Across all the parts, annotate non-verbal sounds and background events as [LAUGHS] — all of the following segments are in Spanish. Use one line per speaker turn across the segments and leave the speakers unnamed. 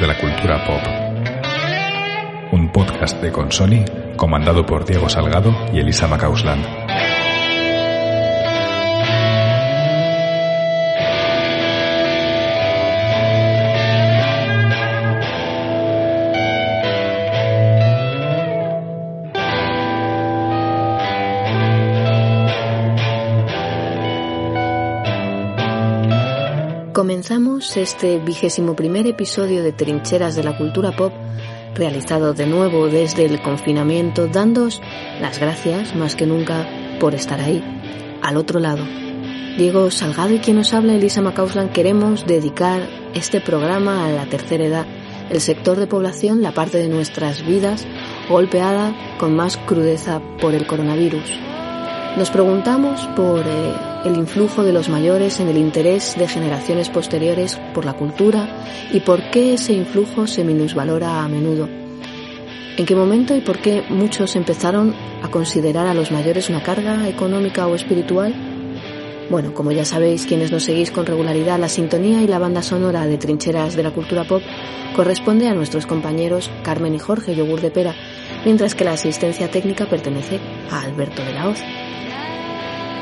de la cultura pop. Un podcast de Consoni comandado por Diego Salgado y Elisa Macausland.
Este vigésimo primer episodio de Trincheras de la Cultura Pop, realizado de nuevo desde el confinamiento, dándos las gracias más que nunca por estar ahí, al otro lado. Diego Salgado y quien nos habla, Elisa Macauslan, queremos dedicar este programa a la tercera edad, el sector de población, la parte de nuestras vidas golpeada con más crudeza por el coronavirus. Nos preguntamos por eh, el influjo de los mayores en el interés de generaciones posteriores por la cultura y por qué ese influjo se minusvalora a menudo. ¿En qué momento y por qué muchos empezaron a considerar a los mayores una carga económica o espiritual? Bueno, como ya sabéis, quienes nos seguís con regularidad, la sintonía y la banda sonora de Trincheras de la Cultura Pop corresponde a nuestros compañeros Carmen y Jorge Yogur de Pera, mientras que la asistencia técnica pertenece a Alberto de la Hoz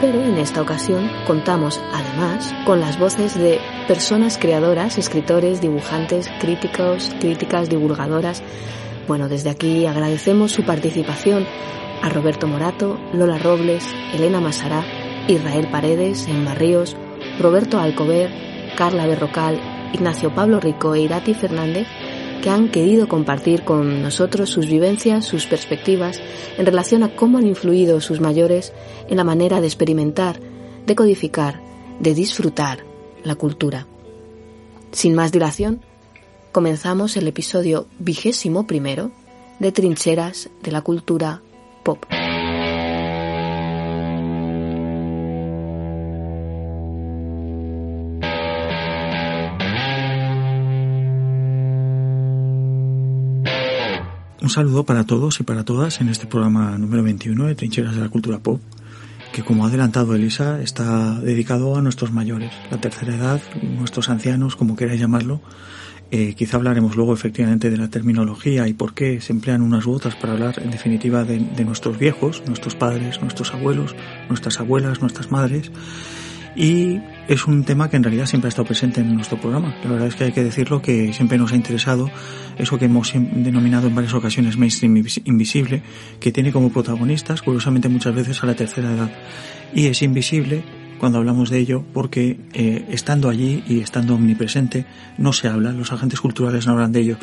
pero en esta ocasión contamos además con las voces de personas creadoras, escritores, dibujantes, críticos, críticas, divulgadoras. Bueno, desde aquí agradecemos su participación a Roberto Morato, Lola Robles, Elena Masará, Israel Paredes, Emma Ríos, Roberto Alcover, Carla Berrocal, Ignacio Pablo Rico e Irati Fernández que han querido compartir con nosotros sus vivencias, sus perspectivas en relación a cómo han influido sus mayores en la manera de experimentar, de codificar, de disfrutar la cultura. Sin más dilación, comenzamos el episodio vigésimo primero de Trincheras de la Cultura Pop.
Un saludo para todos y para todas en este programa número 21 de Trincheras de la Cultura Pop, que como ha adelantado Elisa, está dedicado a nuestros mayores, la tercera edad, nuestros ancianos, como queráis llamarlo. Eh, quizá hablaremos luego efectivamente de la terminología y por qué se emplean unas u otras para hablar en definitiva de nuestros viejos, nuestros padres, nuestros abuelos, nuestras abuelas, nuestras madres y es un tema que en realidad siempre ha estado presente en nuestro programa. La verdad es que hay que decirlo que siempre nos ha interesado eso que hemos denominado en varias ocasiones mainstream invisible, que tiene como protagonistas, curiosamente muchas veces a la tercera edad. Y es invisible cuando hablamos de ello porque eh, estando allí y estando omnipresente no se habla, los agentes culturales no hablan de ello.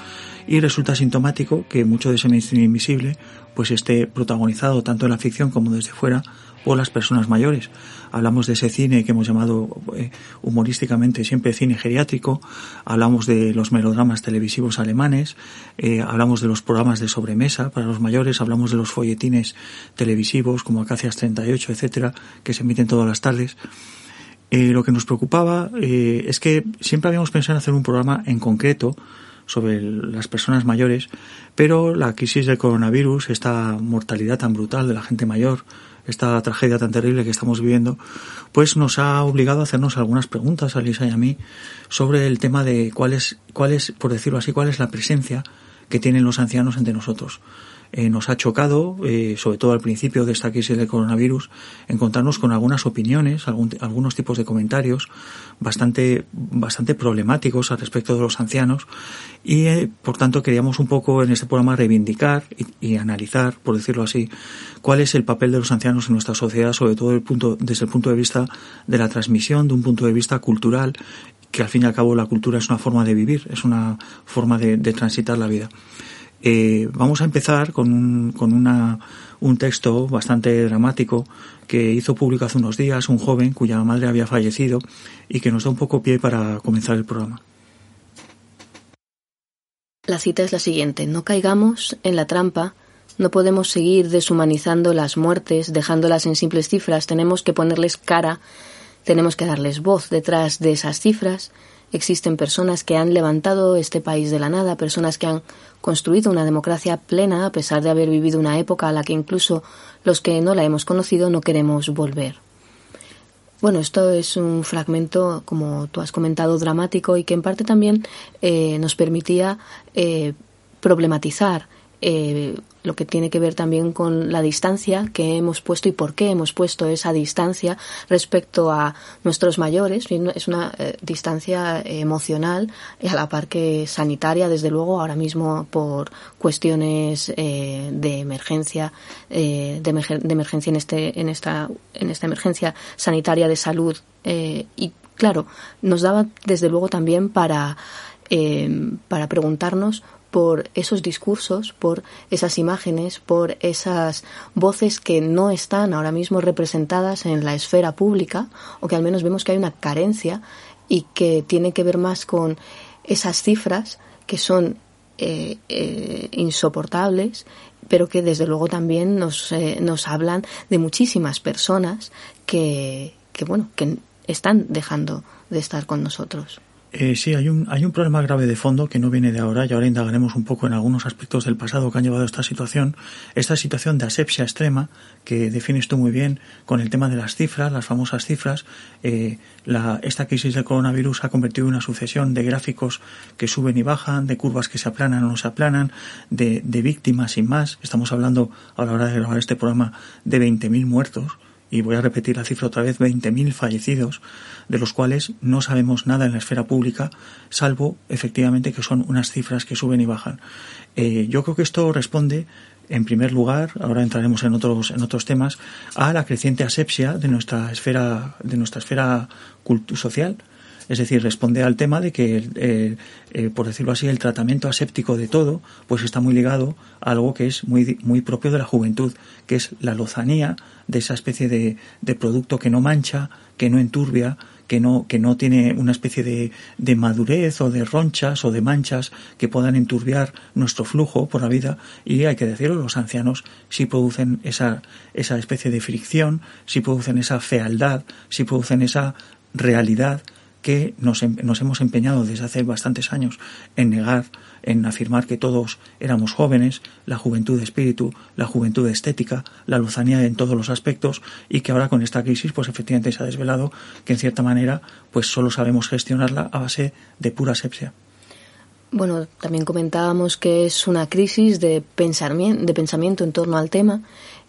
Y resulta sintomático que mucho de ese mainstream invisible pues esté protagonizado tanto en la ficción como desde fuera por las personas mayores. Hablamos de ese cine que hemos llamado eh, humorísticamente siempre cine geriátrico, hablamos de los melodramas televisivos alemanes, eh, hablamos de los programas de sobremesa para los mayores, hablamos de los folletines televisivos como Acacias 38, etcétera, que se emiten todas las tardes. Eh, lo que nos preocupaba es que siempre habíamos pensado en hacer un programa en concreto sobre las personas mayores, pero la crisis del coronavirus, esta mortalidad tan brutal de la gente mayor, esta tragedia tan terrible que estamos viviendo, pues nos ha obligado a hacernos algunas preguntas a Lisa y a mí sobre el tema de cuál es, por decirlo así, cuál es la presencia que tienen los ancianos entre nosotros. Eh, nos ha chocado, eh, sobre todo al principio de esta crisis del coronavirus, encontrarnos con algunas opiniones, algunos tipos de comentarios bastante, bastante problemáticos al respecto de los ancianos y, eh, por tanto, queríamos un poco en este programa reivindicar y, analizar, por decirlo así, cuál es el papel de los ancianos en nuestra sociedad, sobre todo el punto, desde el punto de vista de la transmisión, de un punto de vista cultural que al fin y al cabo la cultura es una forma de vivir, es una forma de transitar la vida. Eh, vamos a empezar con, un, con una, un texto bastante dramático que hizo público hace unos días un joven cuya madre había fallecido y que nos da un poco pie para comenzar el programa.
La cita es la siguiente. No caigamos en la trampa No podemos seguir deshumanizando las muertes, dejándolas en simples cifras. Tenemos que ponerles cara, tenemos que darles voz detrás de esas cifras. Existen personas que han levantado este país de la nada, personas que han construido una democracia plena a pesar de haber vivido una época a la que incluso los que no la hemos conocido no queremos volver. Bueno, esto es un fragmento, como tú has comentado, dramático y que en parte también eh, nos permitía eh, problematizar eh, lo que tiene que ver también con la distancia que hemos puesto y por qué hemos puesto esa distancia respecto a nuestros mayores. Es una eh, distancia emocional y a la par que sanitaria, desde luego, ahora mismo por cuestiones eh, de emergencia, de, de, emergencia en este, en esta, en esta emergencia sanitaria de salud. y claro, nos daba desde luego también para para preguntarnos por esos discursos, por esas imágenes, por esas voces que no están ahora mismo representadas en la esfera pública o que al menos vemos que hay una carencia y que tiene que ver más con esas cifras que son eh, eh, insoportables, pero que desde luego también nos, eh, nos hablan de muchísimas personas que, que, bueno, que están dejando de estar con nosotros.
Eh, sí, hay un, hay un problema grave de fondo que no viene de ahora y ahora indagaremos un poco en algunos aspectos del pasado que han llevado a esta situación. Esta situación de asepsia extrema que defines tú muy bien con el tema de las cifras, las famosas cifras. Eh, la, esta crisis del coronavirus ha convertido en una sucesión de gráficos que suben y bajan, de curvas que se aplanan o no se aplanan, de, de víctimas y más. Estamos hablando a la hora de grabar este programa de 20.000 muertos y voy a repetir la cifra otra vez, 20.000 fallecidos, de los cuales no sabemos nada en la esfera pública, salvo efectivamente que son unas cifras que suben y bajan. Eh, yo creo que esto responde, en primer lugar, ahora entraremos en otros, en otros temas, a la creciente asepsia de nuestra esfera, de nuestra esfera social. Es decir, responde al tema de que, eh, eh, por decirlo así, el tratamiento aséptico de todo, pues está muy ligado a algo que es muy, muy propio de la juventud, que es la lozanía de esa especie de, producto que no mancha, que no enturbia, que no, que no tiene una especie de, de, madurez o de ronchas o de manchas que puedan enturbiar nuestro flujo por la vida. Y hay que decirlo, los ancianos sí producen esa, esa especie de fricción, sí producen esa fealdad, sí producen esa realidad que nos, em, nos, hemos empeñado desde hace bastantes años en negar, en afirmar que todos éramos jóvenes, la juventud de espíritu, la juventud estética, la luzanía en todos los aspectos y que ahora con esta crisis pues efectivamente se ha desvelado que en cierta manera pues solo sabemos gestionarla a base de pura asepsia.
Bueno, también comentábamos que es una crisis de pensamiento, de pensamiento en torno al tema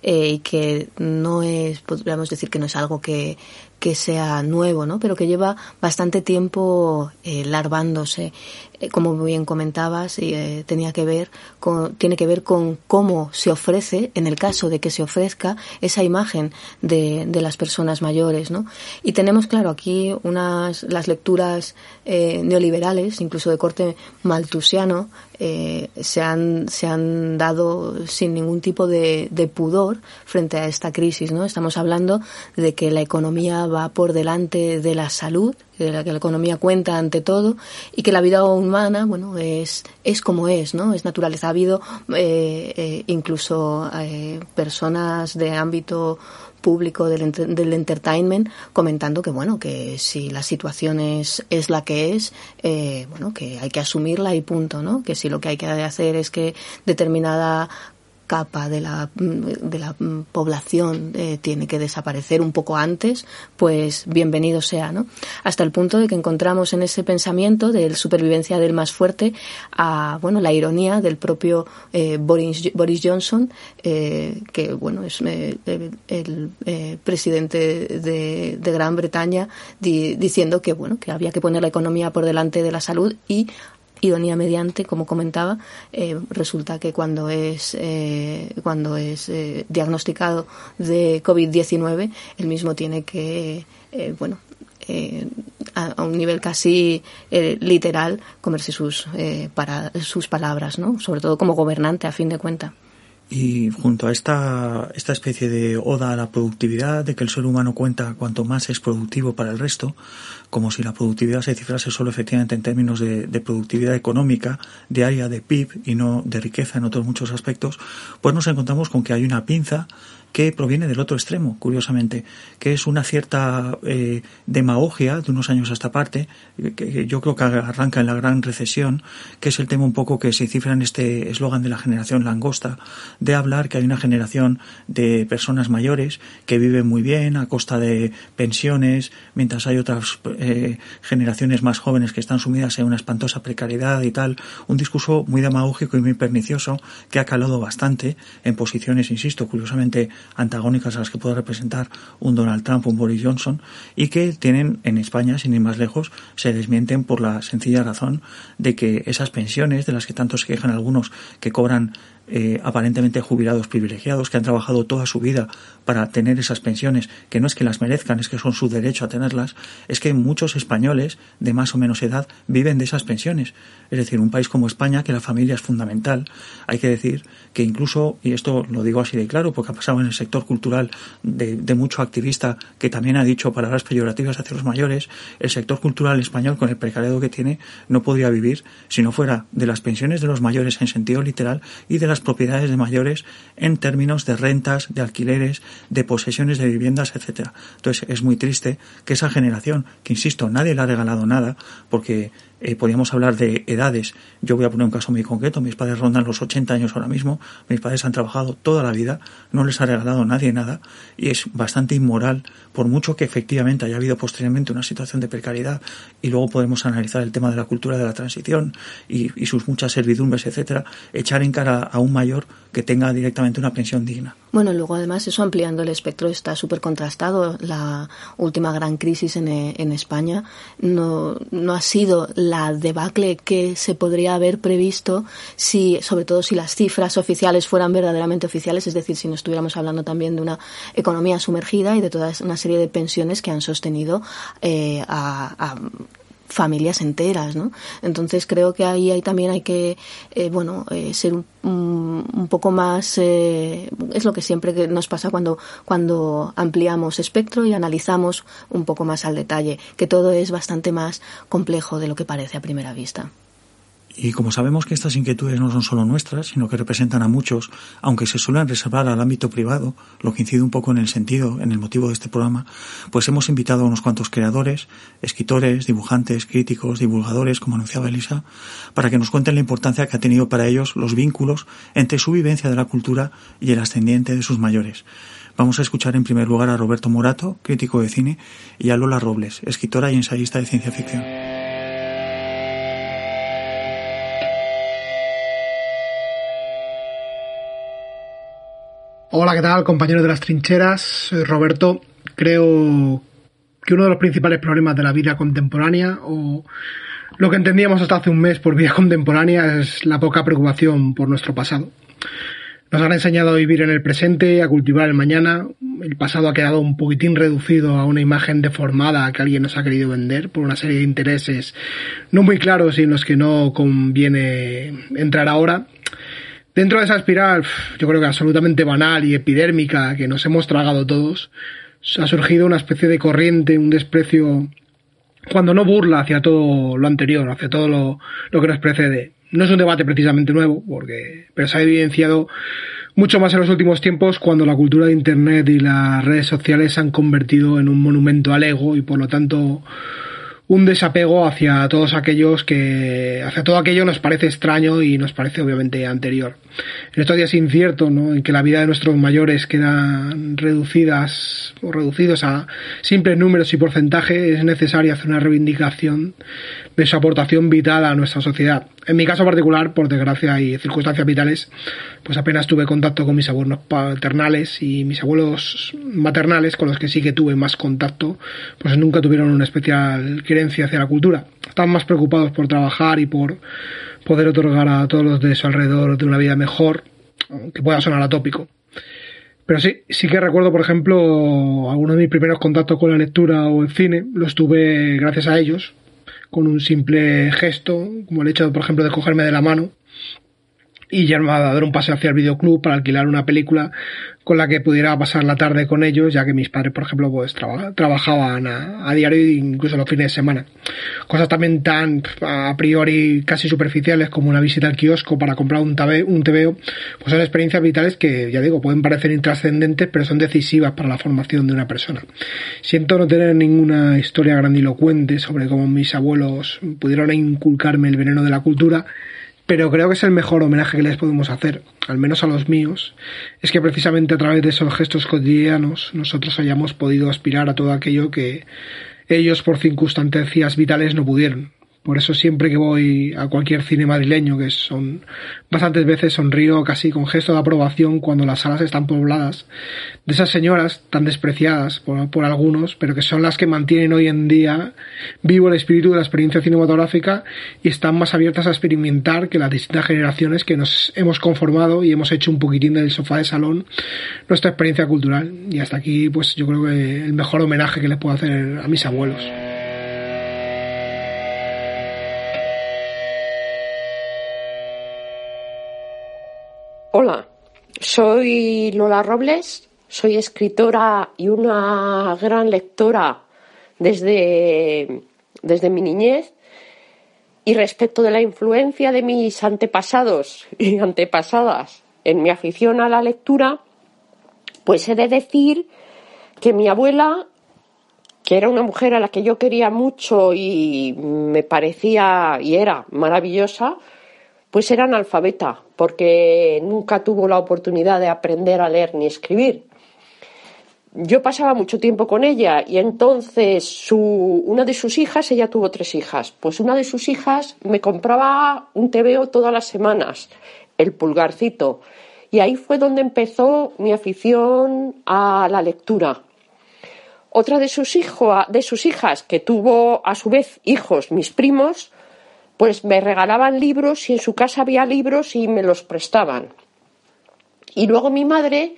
eh, y que no es, podríamos decir que no es algo que, que sea nuevo, ¿no? Pero que lleva bastante tiempo eh, larvándose. Eh, como bien comentabas, eh, tenía que ver con, tiene que ver con cómo se ofrece, en el caso de que se ofrezca, esa imagen de, las personas mayores, ¿no? Y tenemos, claro, aquí unas, las lecturas neoliberales, incluso de corte maltusiano, se, han, se han dado sin ningún tipo de, de pudor frente a esta crisis, ¿no? Estamos hablando de que la economía va por delante de la salud, de la que la economía cuenta ante todo y que la vida humana, bueno, es, es como es, ¿no? Es naturaleza. Ha habido eh, eh, incluso eh, personas de ámbito público del, del, entertainment comentando que bueno que si la situación es, es la que es eh, bueno que hay que asumirla y punto no que si lo que hay que hacer es que determinada capa de la, de la población eh, tiene que desaparecer un poco antes, pues bienvenido sea, ¿no? Hasta el punto de que encontramos en ese pensamiento de supervivencia del más fuerte a, bueno, la ironía del propio eh, Boris, Johnson, eh, que, bueno, es el, presidente de, Gran Bretaña, di, diciendo que, bueno, que había que poner la economía por delante de la salud y ironía mediante, como comentaba, eh, resulta que cuando es, eh, cuando es eh, diagnosticado de COVID-19, el mismo tiene que, eh, bueno, eh, a, a, un nivel casi eh, literal comerse sus, para, sus palabras, ¿no? sobre todo como gobernante a fin de cuentas.
Y junto a esta, esta especie de oda a la productividad, de que el ser humano cuenta cuanto más es productivo para el resto, como si la productividad se cifrase solo efectivamente en términos de, de productividad económica, diaria, de PIB y no de riqueza en otros muchos aspectos, pues nos encontramos con que hay una pinza que proviene del otro extremo, curiosamente, que es una cierta eh, demagogia de unos años a esta parte, que yo creo que arranca en la gran recesión, que es el tema un poco que se cifra en este eslogan de la generación langosta, de hablar que hay una generación de personas mayores que viven muy bien a costa de pensiones, mientras hay otras eh, generaciones más jóvenes que están sumidas en una espantosa precariedad y tal, un discurso muy demagógico y muy pernicioso que ha calado bastante en posiciones, insisto, curiosamente antagónicas a las que puede representar un Donald Trump un Boris Johnson y que tienen en España, sin ir más lejos, se desmienten por la sencilla razón de que esas pensiones de las que tanto se quejan algunos que cobran eh, aparentemente jubilados privilegiados que han trabajado toda su vida para tener esas pensiones, que no es que las merezcan, es que son su derecho a tenerlas, es que muchos españoles de más o menos edad viven de esas pensiones. Es decir, un país como España, que la familia es fundamental, hay que decir que incluso, y esto lo digo así de claro, porque ha pasado en el sector cultural de, de mucho activista que también ha dicho palabras peyorativas hacia los mayores, el sector cultural español, con el precariado que tiene, no podría vivir si no fuera de las pensiones de los mayores en sentido literal y de las propiedades de mayores en términos de rentas, de alquileres, de posesiones de viviendas, etcétera. Entonces es muy triste que esa generación, que insisto, nadie le ha regalado nada, porque eh, podríamos hablar de edades. Yo voy a poner un caso muy concreto. Mis padres rondan los 80 años ahora mismo. Mis padres han trabajado toda la vida. No les ha regalado nadie nada. Y es bastante inmoral, por mucho que efectivamente haya habido posteriormente una situación de precariedad. Y luego podemos analizar el tema de la cultura de la transición y, y sus muchas servidumbres, etcétera. Echar en cara a un mayor que tenga directamente una pensión digna.
Bueno, luego además eso ampliando el espectro está súper contrastado. La última gran crisis en, en España no, no ha sido la debacle que se podría haber previsto si, sobre todo si las cifras oficiales fueran verdaderamente oficiales, es decir, si no estuviéramos hablando también de una economía sumergida y de toda una serie de pensiones que han sostenido eh, a, a familias enteras, ¿no? Entonces creo que ahí, ahí también hay que, eh, bueno, eh, ser un, un, poco más, eh, es lo que siempre nos pasa cuando, cuando ampliamos espectro y analizamos un poco más al detalle, que todo es bastante más complejo de lo que parece a primera vista.
Y como sabemos que estas inquietudes no son solo nuestras, sino que representan a muchos, aunque se suelen reservar al ámbito privado, lo que incide un poco en el sentido, en el motivo de este programa, pues hemos invitado a unos cuantos creadores, escritores, dibujantes, críticos, divulgadores, como anunciaba Elisa, para que nos cuenten la importancia que ha tenido para ellos los vínculos entre su vivencia de la cultura y el ascendiente de sus mayores. Vamos a escuchar en primer lugar a Roberto Morato, crítico de cine, y a Lola Robles, escritora y ensayista de ciencia ficción.
Hola, ¿qué tal, compañeros de las trincheras? Soy Roberto. Creo que uno de los principales problemas de la vida contemporánea, o lo que entendíamos hasta hace un mes por vida [LAUGHS] contemporánea, es la poca preocupación por nuestro pasado. Nos han enseñado a vivir en el presente, a cultivar el mañana. El pasado ha quedado un poquitín reducido a una imagen deformada que alguien nos ha querido vender por una serie de intereses no muy claros y en los que no conviene entrar ahora. Dentro de esa espiral, yo creo que absolutamente banal y epidérmica que nos hemos tragado todos, ha surgido una especie de corriente, un desprecio, cuando no burla hacia todo lo anterior, hacia todo lo, lo que nos precede. No es un debate precisamente nuevo, porque, pero se ha evidenciado mucho más en los últimos tiempos cuando la cultura de Internet y las redes sociales se han convertido en un monumento al ego y por lo tanto un desapego hacia todos aquellos que, hacia todo aquello nos parece extraño y nos parece obviamente anterior. En estos días inciertos, ¿no? En que la vida de nuestros mayores quedan reducidas o reducidos a simples números y porcentajes, es necesario hacer una reivindicación de su aportación vital a nuestra sociedad. En mi caso particular, por desgracia y circunstancias vitales, pues apenas tuve contacto con mis abuelos paternales y mis abuelos maternales, con los que sí que tuve más contacto, pues nunca tuvieron una especial querencia hacia la cultura. Estaban más preocupados por trabajar y por poder otorgar a todos los de su alrededor de una vida mejor, que pueda sonar atópico. Pero sí, sí que recuerdo, por ejemplo, algunos de mis primeros contactos con la lectura o el cine, los tuve gracias a ellos, con un simple gesto, como el hecho, por ejemplo, de cogerme de la mano y me a dar un paseo hacia el videoclub para alquilar una película con la que pudiera pasar la tarde con ellos, ya que mis padres, por ejemplo, pues trabajaban a, diario e incluso los fines de semana. Cosas también tan a priori casi superficiales como una visita al kiosco para comprar un, tabe, un pues son experiencias vitales que, ya digo, pueden parecer intrascendentes, pero son decisivas para la formación de una persona. Siento no tener ninguna historia grandilocuente sobre cómo mis abuelos pudieron inculcarme el veneno de la cultura, pero creo que es el mejor homenaje que les podemos hacer, al menos a los míos, es que precisamente a través de esos gestos cotidianos nosotros hayamos podido aspirar a todo aquello que ellos por circunstancias vitales no pudieron. Por eso siempre que voy a cualquier cine madrileño, que son bastantes veces sonrío casi con gesto de aprobación cuando las salas están pobladas, de esas señoras tan despreciadas por, algunos, pero que son las que mantienen hoy en día vivo el espíritu de la experiencia cinematográfica y están más abiertas a experimentar que las distintas generaciones que nos hemos conformado y hemos hecho un poquitín del sofá de salón nuestra experiencia cultural. Y hasta aquí, pues yo creo que el mejor homenaje que les puedo hacer a mis abuelos.
Hola, soy Lola Robles, soy escritora y una gran lectora desde, desde mi niñez. Y respecto de la influencia de mis antepasados y antepasadas en mi afición a la lectura, pues he de decir que mi abuela, que era una mujer a la que yo quería mucho y me parecía y era maravillosa, pues era analfabeta, porque nunca tuvo la oportunidad de aprender a leer ni escribir. Yo pasaba mucho tiempo con ella y entonces su, una de sus hijas, ella tuvo tres hijas, pues una de sus hijas me compraba un TVO todas las semanas, el pulgarcito, y ahí fue donde empezó mi afición a la lectura. Otra de sus, de sus hijas, que tuvo a su vez hijos, mis primos, pues me regalaban libros y en su casa había libros y me los prestaban. Y luego mi madre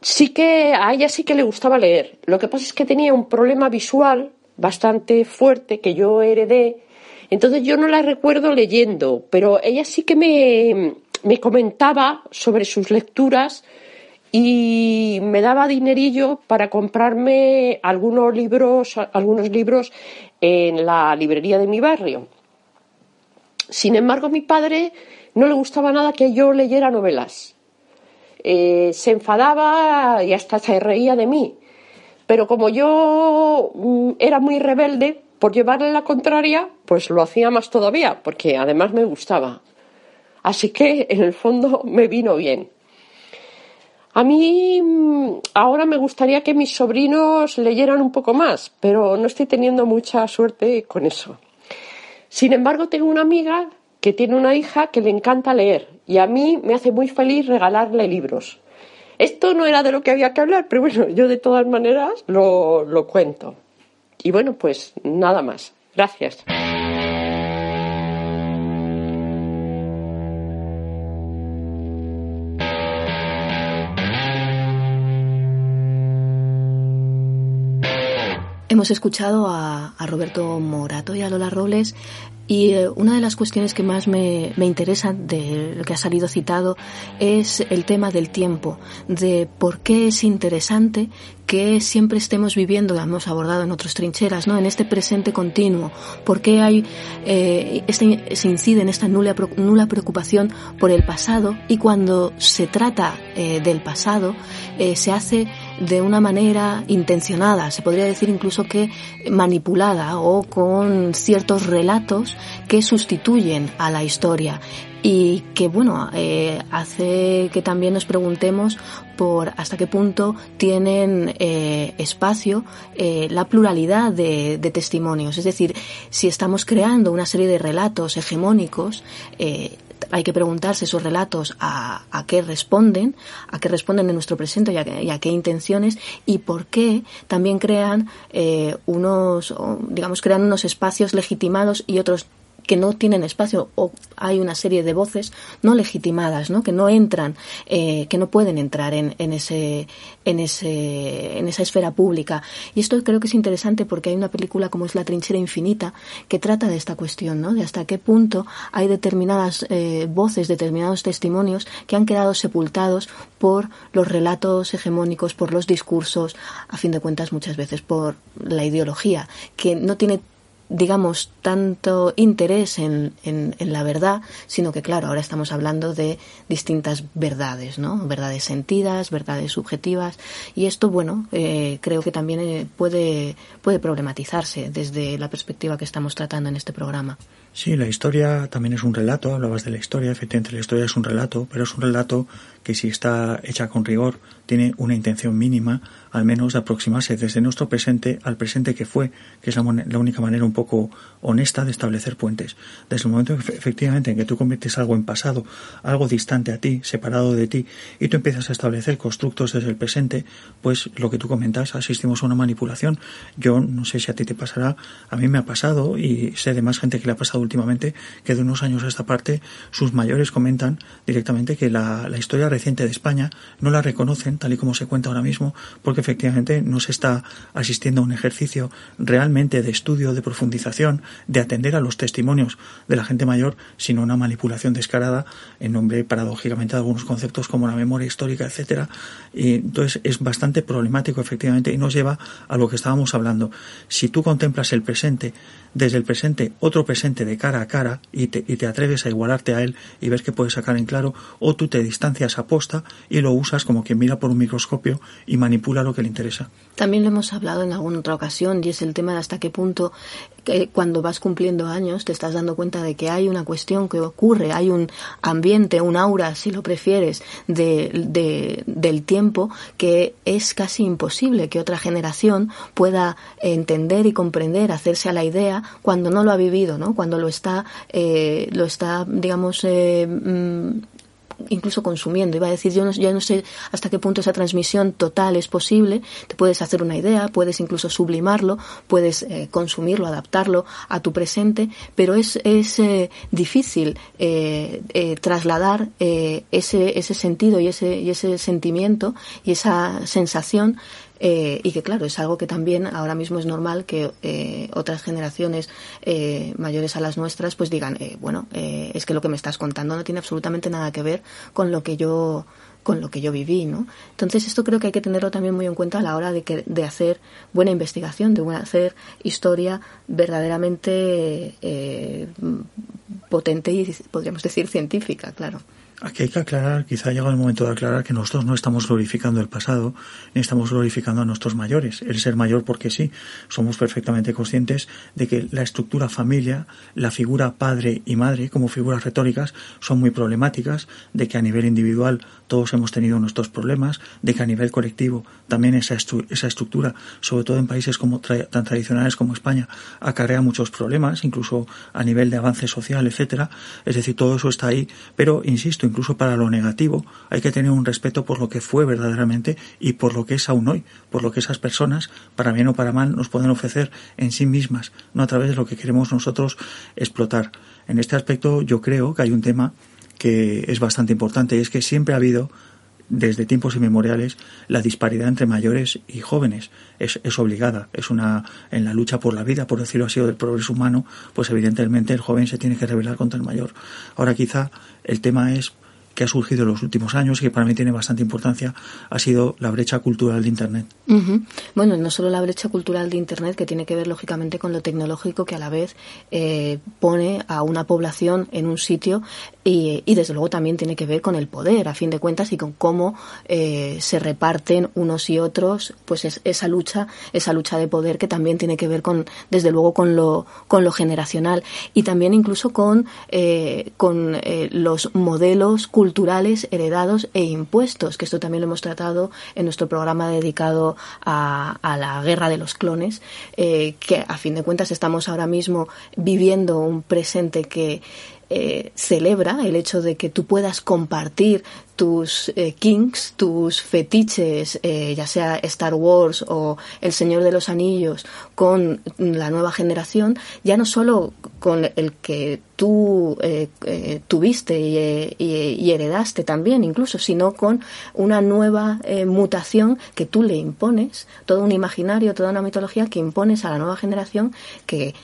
sí que a ella sí que le gustaba leer. Lo que pasa es que tenía un problema visual bastante fuerte que yo heredé. Entonces yo no la recuerdo leyendo, pero ella sí que me, me comentaba sobre sus lecturas y me daba dinerillo para comprarme algunos libros, algunos libros en la librería de mi barrio. Sin embargo, mi padre no le gustaba nada que yo leyera novelas. Eh, se enfadaba y hasta se reía de mí. Pero como yo mm, era muy rebelde, por llevarle la contraria, pues lo hacía más todavía, porque además me gustaba. Así que en el fondo me vino bien. A mí mm, ahora me gustaría que mis sobrinos leyeran un poco más, pero no estoy teniendo mucha suerte con eso. Sin embargo, tengo una amiga que tiene una hija que le encanta leer y a mí me hace muy feliz regalarle libros. Esto no era de lo que había que hablar, pero bueno, yo de todas maneras lo, lo cuento. Y bueno, pues nada más. Gracias.
Hemos escuchado a, Roberto Morato y a Lola Robles y eh, una de las cuestiones que más me, me interesa de lo que ha salido citado es el tema del tiempo, de por qué es interesante que siempre estemos viviendo, lo hemos abordado en otras trincheras, ¿no? En este presente continuo. ¿Por qué hay, eh, este, se incide en esta nula, nula preocupación por el pasado y cuando se trata eh, del pasado eh, se hace de una manera intencionada, se podría decir incluso que manipulada o con ciertos relatos que sustituyen a la historia. Y que bueno eh, hace que también nos preguntemos por hasta qué punto tienen eh, espacio eh, la pluralidad de, de, testimonios. Es decir si estamos creando una serie de relatos hegemónicos hay que preguntarse esos relatos a, a, qué responden, a qué responden en nuestro presente y a, qué intenciones y por qué también crean unos, digamos, crean unos espacios legitimados y otros que no tienen espacio o hay una serie de voces no legitimadas, ¿no? que no entran, eh, que no pueden entrar en, en, ese, en, ese, en esa esfera pública. Y esto creo que es interesante porque hay una película como es La trinchera infinita que trata de esta cuestión, ¿no? de hasta qué punto hay determinadas eh, voces, determinados testimonios que han quedado sepultados por los relatos hegemónicos, por los discursos, a fin de cuentas muchas veces por la ideología, que no tiene digamos, tanto interés en, en, la verdad, sino que, claro, ahora estamos hablando de distintas verdades, ¿no? Verdades sentidas, verdades subjetivas, y esto, bueno, eh, creo que también eh, puede, puede problematizarse desde la perspectiva que estamos tratando en este programa.
Sí, la historia también es un relato, hablabas de la historia, efectivamente la historia es un relato, pero es un relato que si está hecha con rigor tiene una intención mínima, al menos de aproximarse desde nuestro presente al presente que fue, que es la, la, única manera un poco honesta de establecer puentes. Desde el momento efectivamente en que tú conviertes algo en pasado, algo distante a ti, separado de ti, y tú empiezas a establecer constructos desde el presente, pues lo que tú comentas, asistimos a una manipulación. Yo no sé si a ti te pasará, a mí me ha pasado y sé de más gente que le ha pasado últimamente que de unos años a esta parte sus mayores comentan directamente que la, historia reciente de España no la reconocen tal y como se cuenta ahora mismo porque efectivamente no se está asistiendo a un ejercicio realmente de estudio, de profundización, de atender a los testimonios de la gente mayor, sino una manipulación descarada en nombre paradójicamente de algunos conceptos como la memoria histórica, etcétera. Y entonces es bastante problemático efectivamente y nos lleva a lo que estábamos hablando. Si tú contemplas el presente desde el presente otro presente de cara a cara y te, y te atreves a igualarte a él y ves que puedes sacar en claro, o tú te distancias a posta y lo usas como quien mira por un microscopio y manipula lo que le interesa.
También lo hemos hablado en alguna otra ocasión y es el tema de hasta qué punto que cuando vas cumpliendo años te estás dando cuenta de que hay una cuestión que ocurre, hay un ambiente, un aura, si lo prefieres, de, de, del tiempo que es casi imposible que otra generación pueda entender y comprender, hacerse a la idea cuando no lo ha vivido, ¿no? Cuando lo está, eh, lo está, digamos, eh, mm, incluso consumiendo. Iba a decir, yo no, no sé hasta qué punto esa transmisión total es posible. Te puedes hacer una idea, puedes incluso sublimarlo, puedes eh, consumirlo, adaptarlo a tu presente, pero es, es eh, difícil eh, trasladar ese, ese sentido y ese, y ese sentimiento y esa sensación eh, y que claro, es algo que también ahora mismo es normal que eh, otras generaciones eh, mayores a las nuestras pues digan, bueno, es que lo que me estás contando no tiene absolutamente nada que ver con lo que yo con lo que yo viví, ¿no? Entonces esto creo que hay que tenerlo también muy en cuenta a la hora de, que, de hacer buena investigación, de hacer historia verdaderamente potente y podríamos decir científica, claro.
Aquí hay que aclarar, quizá ha llegado el momento de aclarar que nosotros no estamos glorificando el pasado, ni estamos glorificando a nuestros mayores. El ser mayor porque sí, somos perfectamente conscientes de que la estructura familia, la figura padre y madre como figuras retóricas son muy problemáticas, de que a nivel individual todos hemos tenido nuestros problemas, de que a nivel colectivo también esa, esa estructura, sobre todo en países como tan tradicionales como España, acarrea muchos problemas, incluso a nivel de avance social, etcétera. Es decir, todo eso está ahí, pero insisto, incluso para lo negativo, hay que tener un respeto por lo que fue verdaderamente y por lo que es aún hoy, por lo que esas personas, para bien o para mal, nos pueden ofrecer en sí mismas, no a través de lo que queremos nosotros explotar. En este aspecto yo creo que hay un tema que es bastante importante y es que siempre ha habido desde tiempos inmemoriales la disparidad entre mayores y jóvenes. Es, es, obligada es una en la lucha por la vida por decirlo así o del progreso humano pues evidentemente el joven se tiene que rebelar contra el mayor. Ahora quizá el tema es que ha surgido en los últimos años y que para mí tiene bastante importancia ha sido la brecha cultural de Internet.
Bueno, no solo la brecha cultural de Internet, que tiene que ver lógicamente con lo tecnológico que a la vez eh, pone a una población en un sitio y, y, desde luego también tiene que ver con el poder, a fin de cuentas, y con cómo eh, se reparten unos y otros, pues es, esa lucha, esa lucha de poder que también tiene que ver con, desde luego, con lo, con lo generacional. Y también incluso con, eh, con eh, los modelos culturales heredados e impuestos, que esto también lo hemos tratado en nuestro programa dedicado a, la guerra de los clones, eh, que a fin de cuentas estamos ahora mismo viviendo un presente que eh, celebra el hecho de que tú puedas compartir tus eh, kinks, tus fetiches, eh, ya sea Star Wars o El Señor de los Anillos, con la nueva generación, ya no solo con el que tú eh, tuviste y, heredaste también incluso, sino con una nueva mutación que tú le impones, todo un imaginario, toda una mitología que impones a la nueva generación que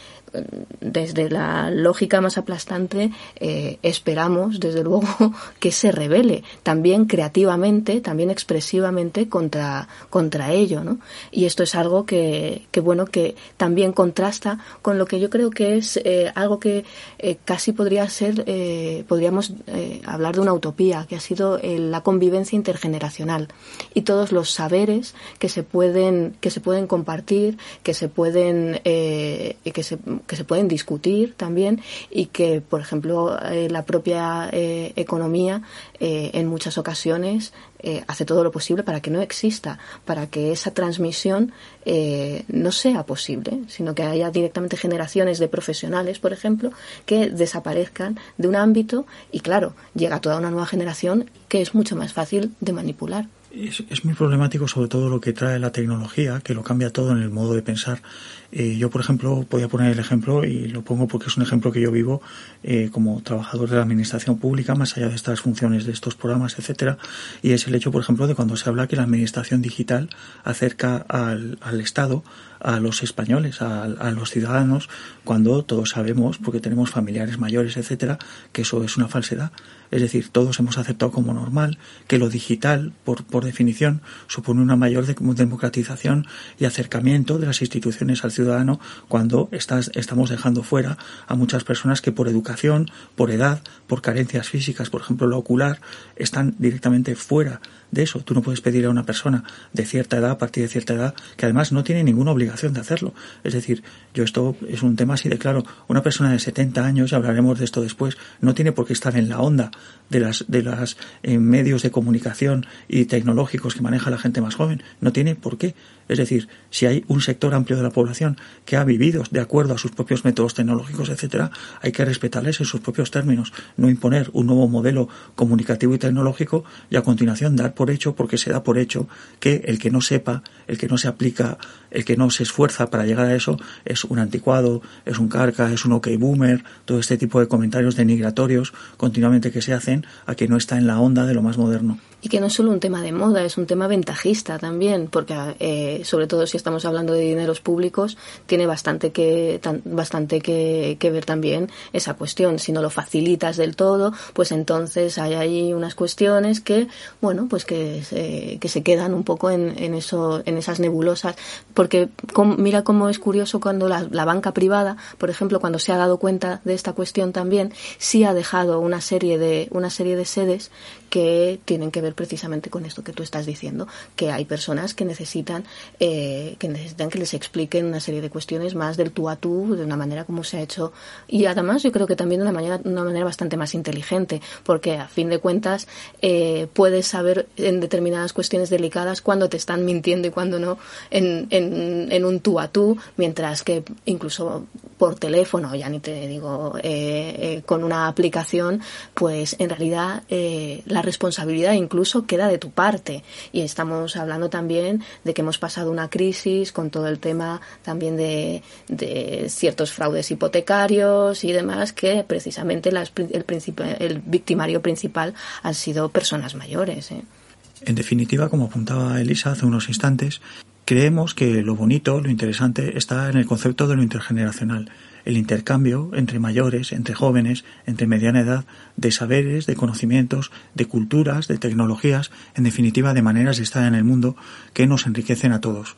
desde la lógica más aplastante eh, esperamos desde luego [LAUGHS] que se revele también creativamente también expresivamente contra contra ello ¿no? y esto es algo que, que, bueno que también contrasta con lo que yo creo que es eh, algo que eh, casi podría ser podríamos hablar de una utopía que ha sido la convivencia intergeneracional y todos los saberes que se pueden que se pueden compartir que se pueden que se que se pueden discutir también y que, por ejemplo, eh, la propia eh, economía eh, en muchas ocasiones hace todo lo posible para que no exista, para que esa transmisión no sea posible, sino que haya directamente generaciones de profesionales, por ejemplo, que desaparezcan de un ámbito y, claro, llega toda una nueva generación que es mucho más fácil de manipular.
Es, muy problemático sobre todo lo que trae la tecnología, que lo cambia todo en el modo de pensar eh, yo, por ejemplo, podía poner el ejemplo, y lo pongo porque es un ejemplo que yo vivo eh, como trabajador de la administración pública, más allá de estas funciones de estos programas, etcétera, y es el hecho, por ejemplo, de cuando se habla que la administración digital acerca al, al Estado a los españoles, a, a, los ciudadanos, cuando todos sabemos, porque tenemos familiares mayores, etcétera, que eso es una falsedad. Es decir, todos hemos aceptado como normal que lo digital, por, por definición, supone una mayor democratización y acercamiento de las instituciones al ciudadano cuando estás, estamos dejando fuera a muchas personas que por educación, por edad, por carencias físicas, por ejemplo la ocular, están directamente fuera de eso. Tú no puedes pedir a una persona de cierta edad, a partir de cierta edad, que además no tiene ninguna obligación de hacerlo. Es decir, yo esto es un tema así de claro. Una persona de 70 años, y hablaremos de esto después, no tiene por qué estar en la onda de las, de las eh, medios de comunicación y tecnológicos que maneja la gente más joven. No tiene por qué. Es decir, si hay un sector amplio de la población que ha vivido de acuerdo a sus propios métodos tecnológicos, etcétera, hay que respetarles en sus propios términos, no imponer un nuevo modelo comunicativo y tecnológico y a continuación dar por hecho, porque se da por hecho que el que no sepa, el que no se aplica, el que no se esfuerza para llegar a eso es un anticuado, es un carca, es un ok boomer, todo este tipo de comentarios denigratorios continuamente que se hacen a que no está en la onda de lo más moderno.
Y que no es solo un tema de moda, es un tema ventajista también, porque eh, sobre todo si estamos hablando de dineros públicos, tiene bastante que bastante que, ver también esa cuestión. Si no lo facilitas del todo, pues entonces hay ahí unas cuestiones que, bueno, pues que, que se quedan un poco en, en, eso, en esas nebulosas. Porque mira cómo es curioso cuando la, la banca privada, por ejemplo, cuando se ha dado cuenta de esta cuestión también, sí ha dejado una serie de, una serie de sedes que tienen que ver precisamente con esto que tú estás diciendo, que hay personas que necesitan, eh, que necesitan que les expliquen una serie de cuestiones más del tú a tú, de una manera como se ha hecho, y además yo creo que también de una manera, una manera bastante más inteligente, porque a fin de cuentas eh, puedes saber en determinadas cuestiones delicadas cuándo te están mintiendo y cuándo no en, en, un tú a tú, mientras que incluso por teléfono, ya ni te digo, eh, con una aplicación, pues en realidad la la responsabilidad incluso queda de tu parte. Y estamos hablando también de que hemos pasado una crisis con todo el tema también de, ciertos fraudes hipotecarios y demás, que precisamente el, el victimario principal han sido personas mayores. ¿eh?
En definitiva, como apuntaba Elisa hace unos instantes, creemos que lo bonito, lo interesante, está en el concepto de lo intergeneracional el intercambio entre mayores, entre jóvenes, entre mediana edad, de saberes, de conocimientos, de culturas, de tecnologías, en definitiva de maneras de estar en el mundo que nos enriquecen a todos.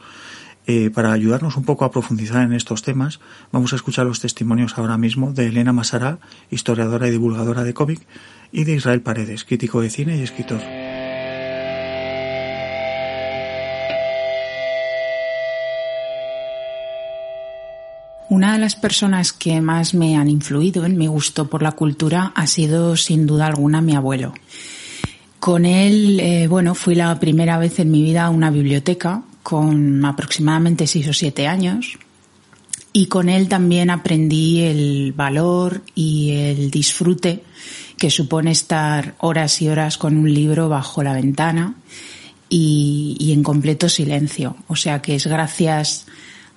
Eh, para ayudarnos un poco a profundizar en estos temas, vamos a escuchar los testimonios ahora mismo de Elena Masará, historiadora y divulgadora de cómic, y de Israel Paredes, crítico de cine y escritor.
Una de las personas que más me han influido en mi gusto por la cultura ha sido sin duda alguna mi abuelo. Con él, eh, bueno, fui la primera vez en mi vida a una biblioteca con aproximadamente seis o siete años y con él también aprendí el valor y el disfrute que supone estar horas y horas con un libro bajo la ventana y, en completo silencio. O sea que es gracias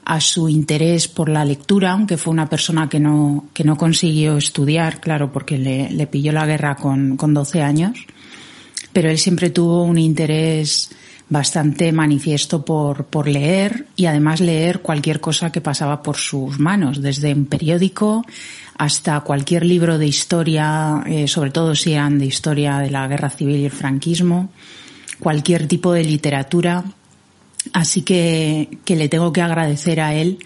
a su interés por la lectura, aunque fue una persona que no, que no consiguió estudiar, claro, porque le, le pilló la guerra con, con 12 años, pero él siempre tuvo un interés bastante manifiesto por, por leer y además leer cualquier cosa que pasaba por sus manos, desde un periódico hasta cualquier libro de historia, eh, sobre todo si eran de historia de la guerra civil y el franquismo, cualquier tipo de literatura. Así que, que le tengo que agradecer a él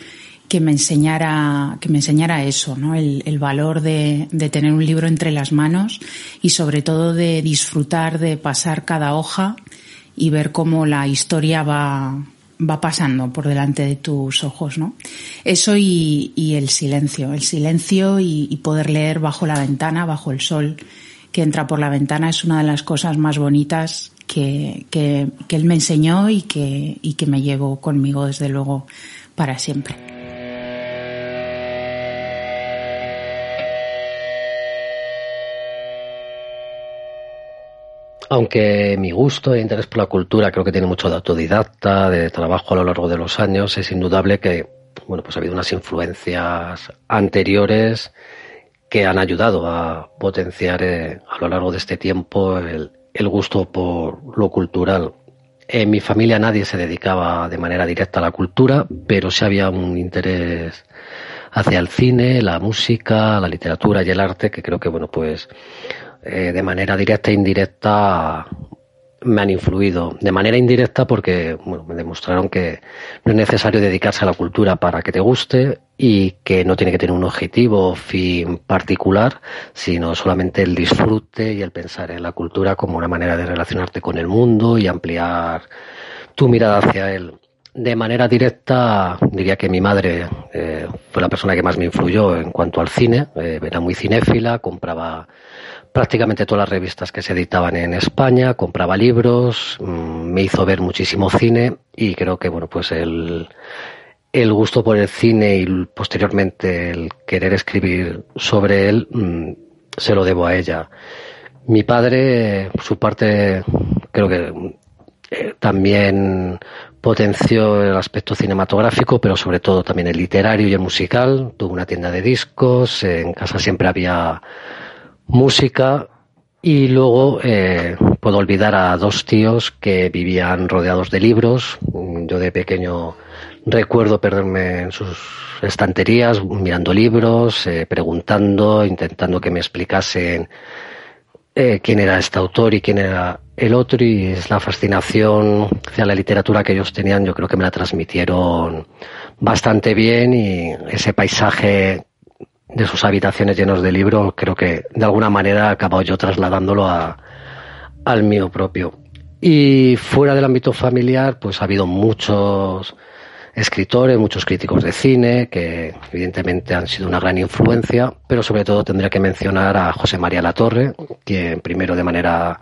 que me enseñara, que me enseñara eso, ¿no? El, valor de, de, tener un libro entre las manos y sobre todo de disfrutar de pasar cada hoja y ver cómo la historia va, va pasando por delante de tus ojos, ¿no? Eso y, y el silencio, el silencio y, poder leer bajo la ventana, bajo el sol que entra por la ventana es una de las cosas más bonitas que, que, él me enseñó y que, y que me llevo conmigo desde luego para siempre.
Aunque mi gusto e interés por la cultura creo que tiene mucho de autodidacta, de trabajo a lo largo de los años, es indudable que bueno, pues ha habido unas influencias anteriores que han ayudado a potenciar eh, a lo largo de este tiempo el, el, gusto por lo cultural. En mi familia nadie se dedicaba de manera directa a la cultura, pero sí había un interés hacia el cine, la música, la literatura y el arte que creo que bueno pues eh, de manera directa e indirecta me han influido. De manera indirecta porque bueno, me demostraron que no es necesario dedicarse a la cultura para que te guste y que no tiene que tener un objetivo o fin particular, sino solamente el disfrute y el pensar en la cultura como una manera de relacionarte con el mundo y ampliar tu mirada hacia él. De manera directa, diría que mi madre eh, fue la persona que más me influyó en cuanto al cine. Eh, era muy cinéfila, compraba prácticamente todas las revistas que se editaban en España, compraba libros, mm, me hizo ver muchísimo cine y creo que bueno pues el, el gusto por el cine y posteriormente el querer escribir sobre él mm, se lo debo a ella. Mi padre, su parte, creo que eh, también potenció el aspecto cinematográfico, pero sobre todo también el literario y el musical. Tuvo una tienda de discos, en casa siempre había música y luego eh, puedo olvidar a dos tíos que vivían rodeados de libros. Yo de pequeño recuerdo perderme en sus estanterías mirando libros, eh, preguntando, intentando que me explicasen eh, quién era este autor y quién era el otro y es la fascinación hacia la literatura que ellos tenían, yo creo que me la transmitieron bastante bien y ese paisaje de sus habitaciones llenos de libros, creo que de alguna manera he acabado yo trasladándolo a, al mío propio. Y fuera del ámbito familiar, pues ha habido muchos escritores, muchos críticos de cine, que evidentemente han sido una gran influencia, pero sobre todo tendría que mencionar a José María Latorre, quien primero de manera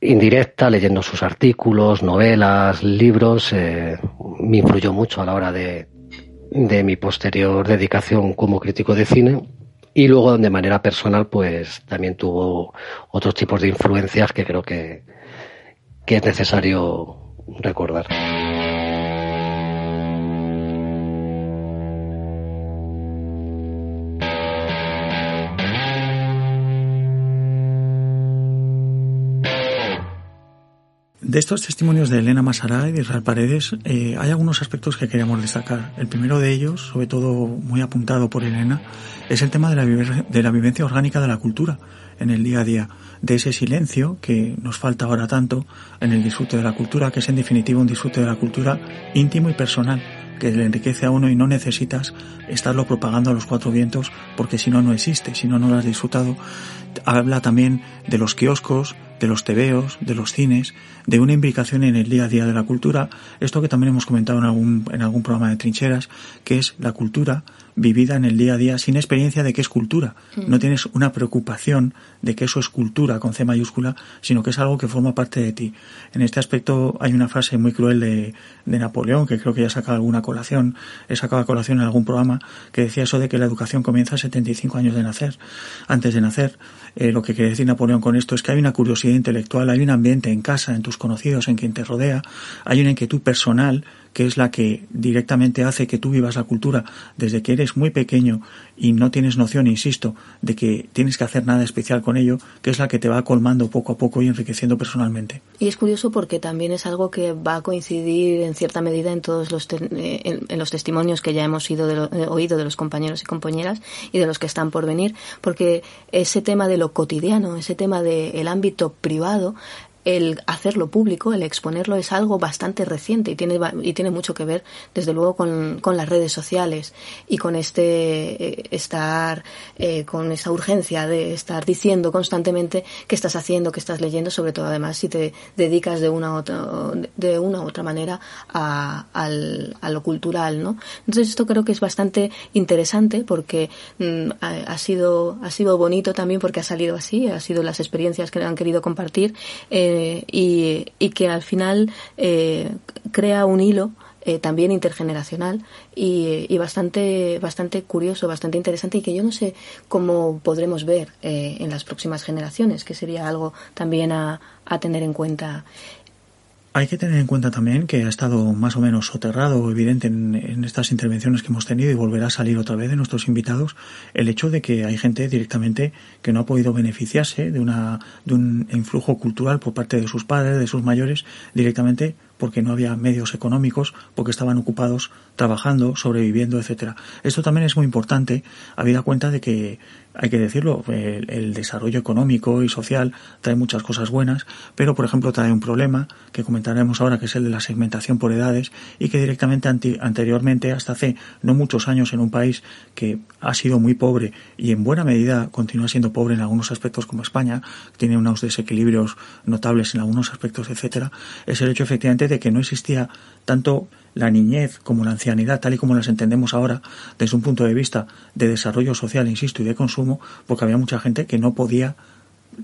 indirecta, leyendo sus artículos, novelas, libros, eh, me influyó mucho a la hora de, de mi posterior dedicación como crítico de cine y luego de manera personal pues también tuvo otros tipos de influencias que creo que, que es necesario recordar.
De estos testimonios de Elena Masará y de Israel Paredes, eh, hay algunos aspectos que queríamos destacar. El primero de ellos, sobre todo muy apuntado por Elena, es el tema de la, de la vivencia orgánica de la cultura en el día a día, de ese silencio que nos falta ahora tanto en el disfrute de la cultura, que es en definitiva un disfrute de la cultura íntimo y personal, que le enriquece a uno y no necesitas estarlo propagando a los cuatro vientos porque si no, no existe, si no, no lo has disfrutado. Habla también de los kioscos, de los tebeos, de los cines, de una implicación en el día a día de la cultura, esto que también hemos comentado en algún, en algún programa de trincheras, que es la cultura vivida en el día a día sin experiencia de qué es cultura. No tienes una preocupación de que eso es cultura con C mayúscula, sino que es algo que forma parte de ti. En este aspecto hay una frase muy cruel de, de Napoleón, que creo que ya ha sacado alguna colación, he sacado a colación en algún programa, que decía eso de que la educación comienza a 75 años de nacer, antes de nacer. Eh, lo que quiere decir Napoleón con esto es que hay una curiosidad intelectual, hay un ambiente en casa, en tus conocidos, en quien te rodea, hay una inquietud personal que es la que directamente hace que tú vivas la cultura desde que eres muy pequeño y no tienes noción, insisto, de que tienes que hacer nada especial con ello, que es la que te va colmando poco a poco y enriqueciendo personalmente.
Y es curioso porque también es algo que va a coincidir en cierta medida en todos los, eh, en, los testimonios que ya hemos ido de eh, oído de los compañeros y compañeras y de los que están por venir, porque ese tema de lo cotidiano, ese tema del ámbito privado, el hacerlo público, el exponerlo es algo bastante reciente y tiene, y tiene mucho que ver, desde luego, con, con las redes sociales y con este eh, estar, eh, con esa urgencia de estar diciendo constantemente qué estás haciendo, qué estás leyendo, sobre todo además si te dedicas de una u otra, de una u otra manera a, a lo cultural, ¿no? Entonces esto creo que es bastante interesante porque mm, ha, sido, ha sido bonito también porque ha salido así, ha sido las experiencias que han querido compartir. Eh, eh, y, que al final eh, crea un hilo eh, también intergeneracional y, bastante bastante curioso, bastante interesante y que yo no sé cómo podremos ver en las próximas generaciones, que sería algo también a tener en cuenta
hay que tener en cuenta también que ha estado más o menos soterrado evidente en, estas intervenciones que hemos tenido y volverá a salir otra vez de nuestros invitados el hecho de que hay gente directamente que no ha podido beneficiarse de, una, de un influjo cultural por parte de sus padres, de sus mayores, directamente porque no había medios económicos, porque estaban ocupados trabajando, sobreviviendo, etcétera. Esto también es muy importante, habida cuenta de que hay que decirlo, el, desarrollo económico y social trae muchas cosas buenas, pero por ejemplo trae un problema que comentaremos ahora, que es el de la segmentación por edades y que directamente anteriormente, hasta hace no muchos años en un país que ha sido muy pobre y en buena medida continúa siendo pobre en algunos aspectos como España, tiene unos desequilibrios notables en algunos aspectos, etcétera, es el hecho efectivamente de que no existía tanto la niñez como la ancianidad, tal y como las entendemos ahora, desde un punto de vista de desarrollo social, insisto, y de consumo, porque había mucha gente que no podía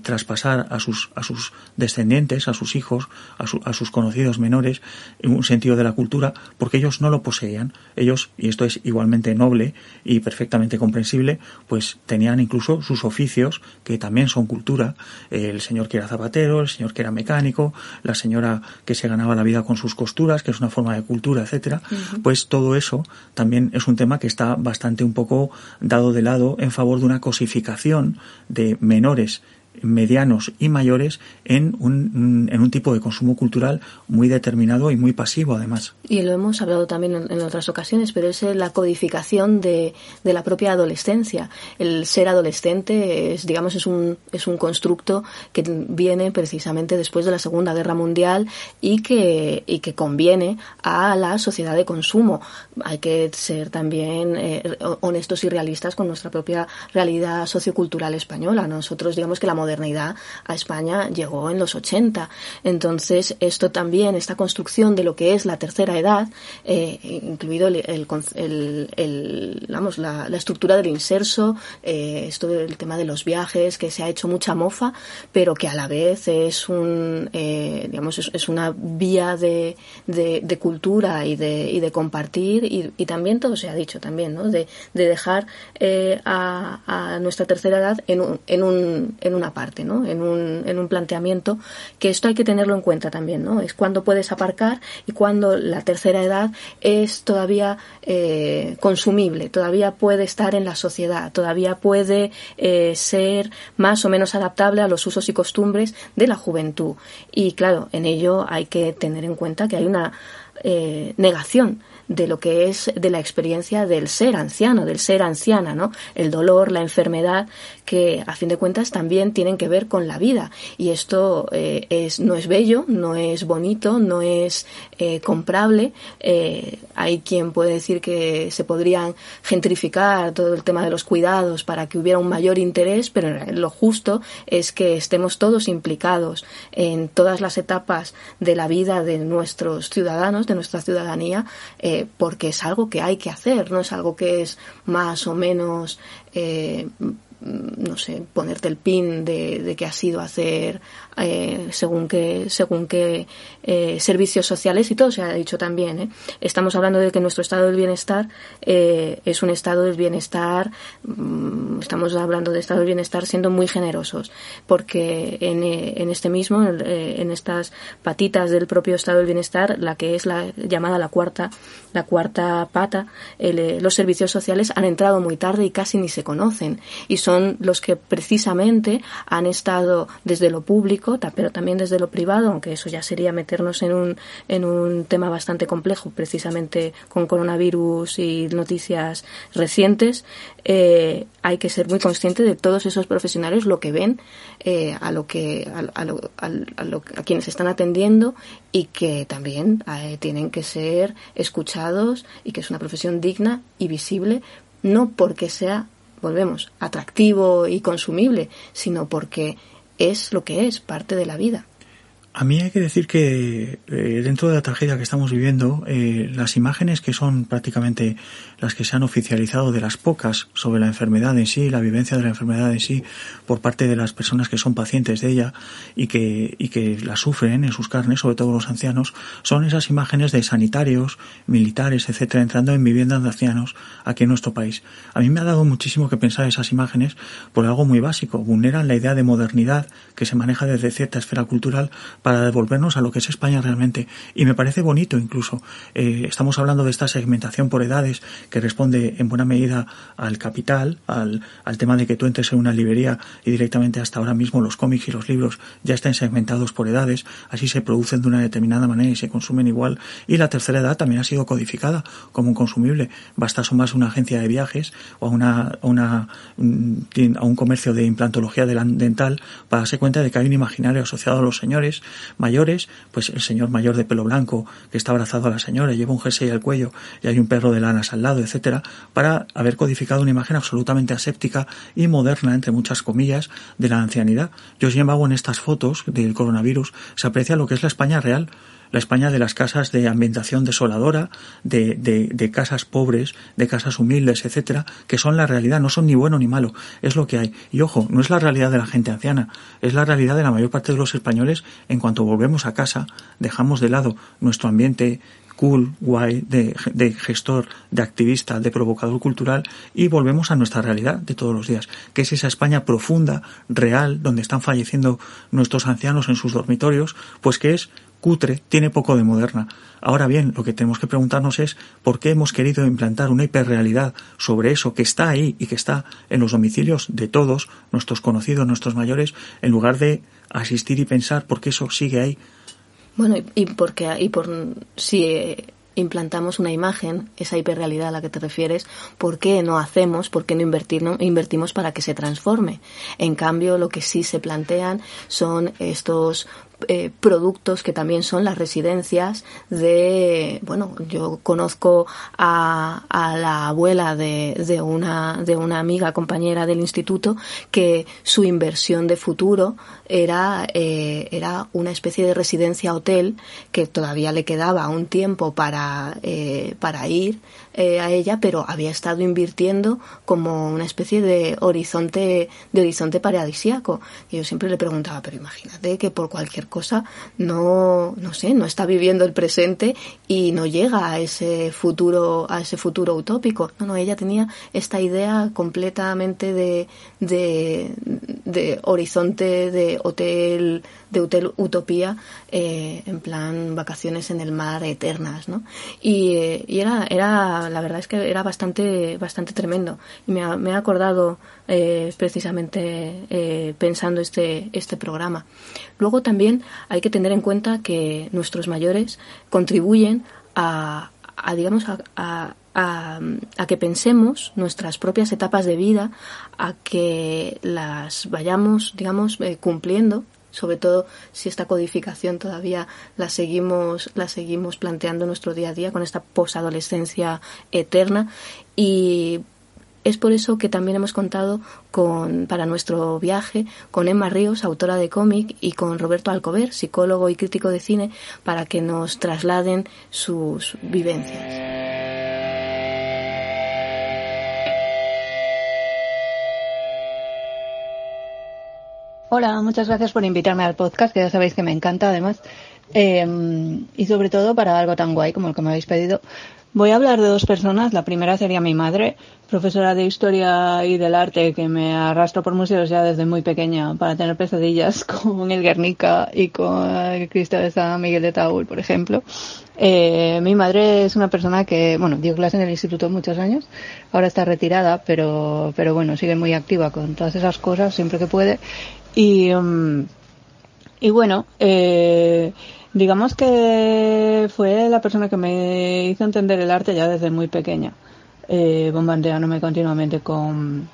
traspasar a sus, a sus descendientes, a sus hijos, a, a, sus conocidos menores, en un sentido de la cultura, porque ellos no lo poseían. Ellos, y esto es igualmente noble y perfectamente comprensible, pues tenían incluso sus oficios, que también son cultura. El señor que era zapatero, el señor que era mecánico, la señora que se ganaba la vida con sus costuras, que es una forma de cultura, etcétera. Pues todo eso también es un tema que está bastante un poco dado de lado en favor de una cosificación de menores medianos y mayores en un, en un tipo de consumo cultural muy determinado y muy pasivo además.
Y lo hemos hablado también en, otras ocasiones, pero es la codificación de, de, la propia adolescencia. El ser adolescente es, digamos, es un, es un constructo que viene precisamente después de la Segunda Guerra Mundial y que, y que conviene a la sociedad de consumo. Hay que ser también eh, honestos y realistas con nuestra propia realidad sociocultural española. Nosotros digamos que modernidad a España llegó en los 80. Entonces, esto también, esta construcción de lo que es la tercera edad, eh, incluido el, el, vamos, la, estructura del inserso, eh, esto del tema de los viajes, que se ha hecho mucha mofa, pero que a la vez es un, eh, digamos, es, una vía de, de, cultura y de, y de compartir y, y, también todo se ha dicho también, ¿no? De, de dejar a, a, nuestra tercera edad en, un, en, un, en una parte, ¿no? En un, en un planteamiento que esto hay que tenerlo en cuenta también, ¿no? Es cuando puedes aparcar y cuando la tercera edad es todavía eh, consumible, todavía puede estar en la sociedad, todavía puede eh, ser más o menos adaptable a los usos y costumbres de la juventud. Y claro, en ello hay que tener en cuenta que hay una eh, negación de lo que es de la experiencia del ser anciano, del ser anciana, ¿no? El dolor, la enfermedad, que a fin de cuentas también tienen que ver con la vida. Y esto eh, es, no es bello, no es bonito, no es eh, comprable. Eh, hay quien puede decir que se podrían gentrificar todo el tema de los cuidados para que hubiera un mayor interés, pero lo justo es que estemos todos implicados en todas las etapas de la vida de nuestros ciudadanos, de nuestra ciudadanía, porque es algo que hay que hacer, no es algo que es más o menos eh, no sé, ponerte el pin de, que has ido a hacer eh, según qué según qué eh, servicios sociales y todo se ha dicho también. ¿eh? Estamos hablando de que nuestro estado del bienestar eh, es un estado del bienestar, mm, estamos hablando de estado del bienestar siendo muy generosos, porque en, eh, en este mismo, en estas patitas del propio estado del bienestar, la que es la llamada la cuarta, la cuarta pata, el, los servicios sociales han entrado muy tarde y casi ni se conocen y son los que precisamente han estado desde lo público, pero también desde lo privado, aunque eso ya sería meternos en un, en un tema bastante complejo, precisamente con coronavirus y noticias recientes, eh, hay que ser muy consciente de todos esos profesionales lo que ven eh, a lo que a, lo, a, lo, a, quienes están atendiendo y que también eh, tienen que ser escuchados y que es una profesión digna y visible no porque sea volvemos, atractivo y consumible, sino porque es lo que es, parte de la vida.
A mí hay que decir que eh, dentro de la tragedia que estamos viviendo, eh, las imágenes que son prácticamente las que se han oficializado de las pocas sobre la enfermedad en sí, la vivencia de la enfermedad en sí, por parte de las personas que son pacientes de ella y que, y que la sufren en sus carnes, sobre todo los ancianos, son esas imágenes de sanitarios, militares, etcétera, entrando en viviendas de ancianos aquí en nuestro país. A mí me ha dado muchísimo que pensar esas imágenes por algo muy básico. Vulneran la idea de modernidad que se maneja desde cierta esfera cultural para devolvernos a lo que es España realmente. Y me parece bonito incluso. Eh, estamos hablando de esta segmentación por edades que responde en buena medida al capital, al, al tema de que tú entres en una librería y directamente hasta ahora mismo los cómics y los libros ya estén segmentados por edades, así se producen de una determinada manera y se consumen igual. Y la tercera edad también ha sido codificada como un consumible. Basta sumarse a una agencia de viajes o a, una, una, mm, a un comercio de implantología dental para darse cuenta de que hay un imaginario asociado a los señores mayores, pues el señor mayor de pelo blanco que está abrazado a la señora, lleva un jersey al cuello y hay un perro de lanas al lado, etcétera, para haber codificado una imagen absolutamente aséptica y moderna, entre muchas comillas, de la ancianidad. Yo, sin embargo, en estas fotos del coronavirus se aprecia lo que es la España real, la España de las casas de ambientación desoladora, de, de, de, casas pobres, de casas humildes, etcétera, que son la realidad, no son ni bueno ni malo, es lo que hay. Y ojo, no es la realidad de la gente anciana, es la realidad de la mayor parte de los españoles en cuanto volvemos a casa, dejamos de lado nuestro ambiente cool, guay, de, de, gestor, de activista, de provocador cultural y volvemos a nuestra realidad de todos los días, que es esa España profunda, real, donde están falleciendo nuestros ancianos en sus dormitorios, pues que es cutre, tiene poco de moderna. Ahora bien, lo que tenemos que preguntarnos es por qué hemos querido implantar una hiperrealidad sobre eso que está ahí y que está en los domicilios de todos nuestros conocidos, nuestros mayores, en lugar de asistir y pensar por qué eso sigue ahí.
Bueno, y, y porque y por si implantamos una imagen, esa hiperrealidad a la que te refieres, ¿por qué no hacemos, por qué no, invertir, no invertimos para que se transforme? En cambio, lo que sí se plantean son estos eh, productos que también son las residencias de, bueno, yo conozco a, a la abuela de, de, una, de una amiga compañera del instituto que su inversión de futuro era, eh, era una especie de residencia hotel que todavía le quedaba un tiempo para, eh, para ir eh, a ella, pero había estado invirtiendo como una especie de horizonte, de horizonte paradisíaco. Y yo siempre le preguntaba, pero imagínate que por cualquier cosa no, no sé, no está viviendo el presente y no llega a ese futuro, a ese futuro utópico. No, no, ella tenía esta idea completamente de, de, de horizonte, de hotel, de hotel utopía, eh, en plan vacaciones en el mar eternas, ¿no? Y, eh, y era, era, la verdad es que era bastante, bastante tremendo. Y me ha, me ha acordado eh, precisamente eh, pensando este, este programa. Luego también hay que tener en cuenta que nuestros mayores contribuyen a, digamos, a, que pensemos nuestras propias etapas de vida, a que las vayamos, digamos, eh, cumpliendo sobre todo si esta codificación todavía la seguimos, la seguimos planteando en nuestro día a día con esta posadolescencia eterna y es por eso que también hemos contado con, para nuestro viaje con Emma Ríos, autora de cómic, y con Roberto Alcover, psicólogo y crítico de cine, para que nos trasladen sus vivencias.
Hola, muchas gracias por invitarme al podcast, que ya sabéis que me encanta además. Em, y sobre todo para algo tan guay como el que me habéis pedido. Voy a hablar de dos personas. La primera sería mi madre, profesora de historia y del arte, que me arrastró por museos ya desde muy pequeña para tener pesadillas [LAUGHS] con el Guernica y con el Cristo de San Miguel de Taúl, por ejemplo. Eh, mi madre es una persona que, bueno, dio clase en el instituto muchos años, ahora está retirada, pero, pero bueno, sigue muy activa con todas esas cosas siempre que puede y, mm, y bueno, eh, digamos que fue la persona que me hizo entender el arte ya desde muy pequeña, eh, bombardeándome continuamente con,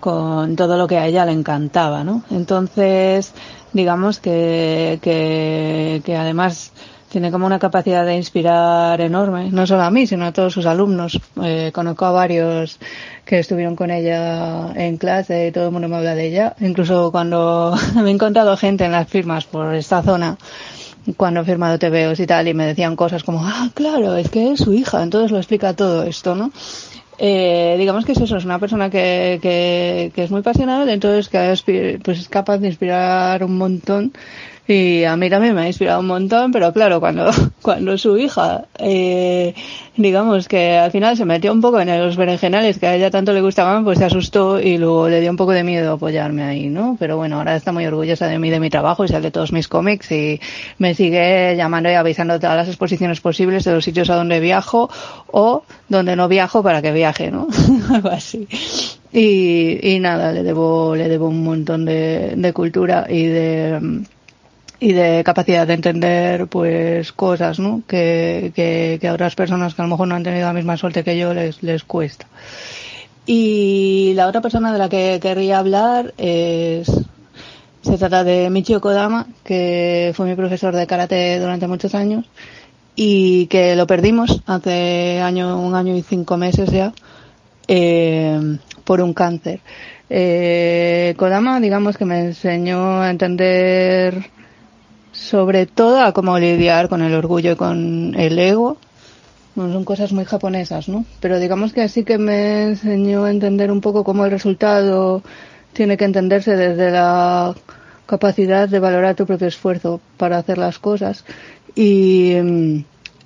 con todo lo que a ella le encantaba, ¿no? Entonces, digamos que, que, que además tiene como una capacidad de inspirar enorme, no solo a mí, sino a todos sus alumnos. Eh, conozco a varios que estuvieron con ella en clase y todo el mundo me habla de ella. Incluso cuando [LAUGHS] me he encontrado gente en las firmas por esta zona, cuando he firmado TVOs y tal, y me decían cosas como, ah, claro, es que es su hija, entonces lo explica todo esto, ¿no? Eh, digamos que es eso, es una persona que, que, que es muy pasional, entonces que pues es capaz de inspirar un montón y a mí también me ha inspirado un montón, pero claro, cuando, [LAUGHS] cuando su hija, eh, digamos que al final se metió un poco en los berenjenales que a ella tanto le gustaban, pues se asustó y luego le dio un poco de miedo apoyarme ahí, ¿no? Pero bueno, ahora está muy orgullosa de mí, de mi trabajo y de todos mis cómics y me sigue llamando y avisando todas las exposiciones posibles de los sitios a donde viajo o donde no viajo para que viaje, ¿no? [LAUGHS] Algo así. Y, y nada, le debo, le debo un montón de, de cultura y de, y de capacidad de entender pues cosas ¿no? que, que, a otras personas que a lo mejor no han tenido la misma suerte que yo les, les cuesta. Y la otra persona de la que querría hablar es se trata de Michio Kodama, que fue mi profesor de karate durante muchos años y que lo perdimos hace año, un año y cinco meses ya eh, por un cáncer. Eh, Kodama, digamos que me enseñó a entender sobre todo a cómo lidiar con el orgullo y con el ego. son cosas muy japonesas, ¿no? Pero digamos que así que me enseñó a entender un poco cómo el resultado tiene que entenderse desde la capacidad de valorar tu propio esfuerzo para hacer las cosas y,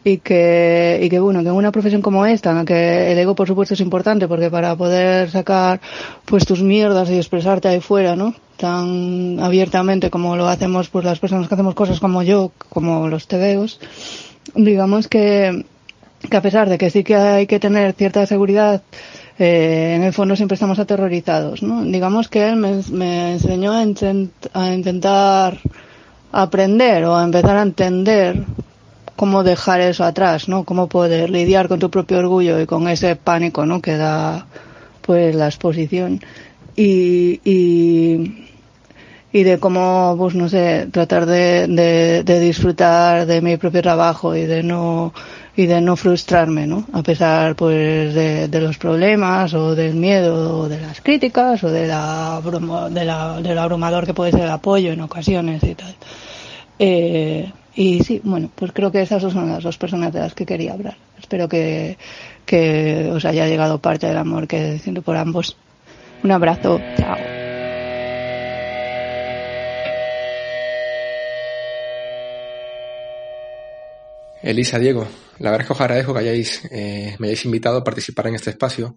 y que, y que bueno, que en una profesión como esta, en la que el ego por supuesto es importante porque para poder sacar pues tus mierdas y expresarte ahí fuera, ¿no? tan abiertamente como lo hacemos pues las personas que hacemos cosas como yo, como los tebeos, digamos que, que a pesar de que sí que hay que tener cierta seguridad, eh, en el fondo siempre estamos aterrorizados, ¿no? Digamos que él me, enseñó a intentar aprender o a empezar a entender cómo dejar eso atrás, ¿no? Cómo poder lidiar con tu propio orgullo y con ese pánico, ¿no? Que da, pues, la exposición. Y, y, y de cómo, pues no sé, tratar de, de, de, disfrutar de mi propio trabajo y de no y de no frustrarme, ¿no? A pesar, pues, de, de los problemas o del miedo o de las críticas o de la, de la, del abrumador que puede ser el apoyo en ocasiones y tal. Eh, y sí, bueno, pues creo que esas son las dos personas de las que quería hablar. Espero que, que os haya llegado parte del amor que siento por ambos. Un abrazo, chao.
Elisa, Diego, la verdad es que os agradezco que hayáis, eh, me hayáis invitado a participar en este espacio,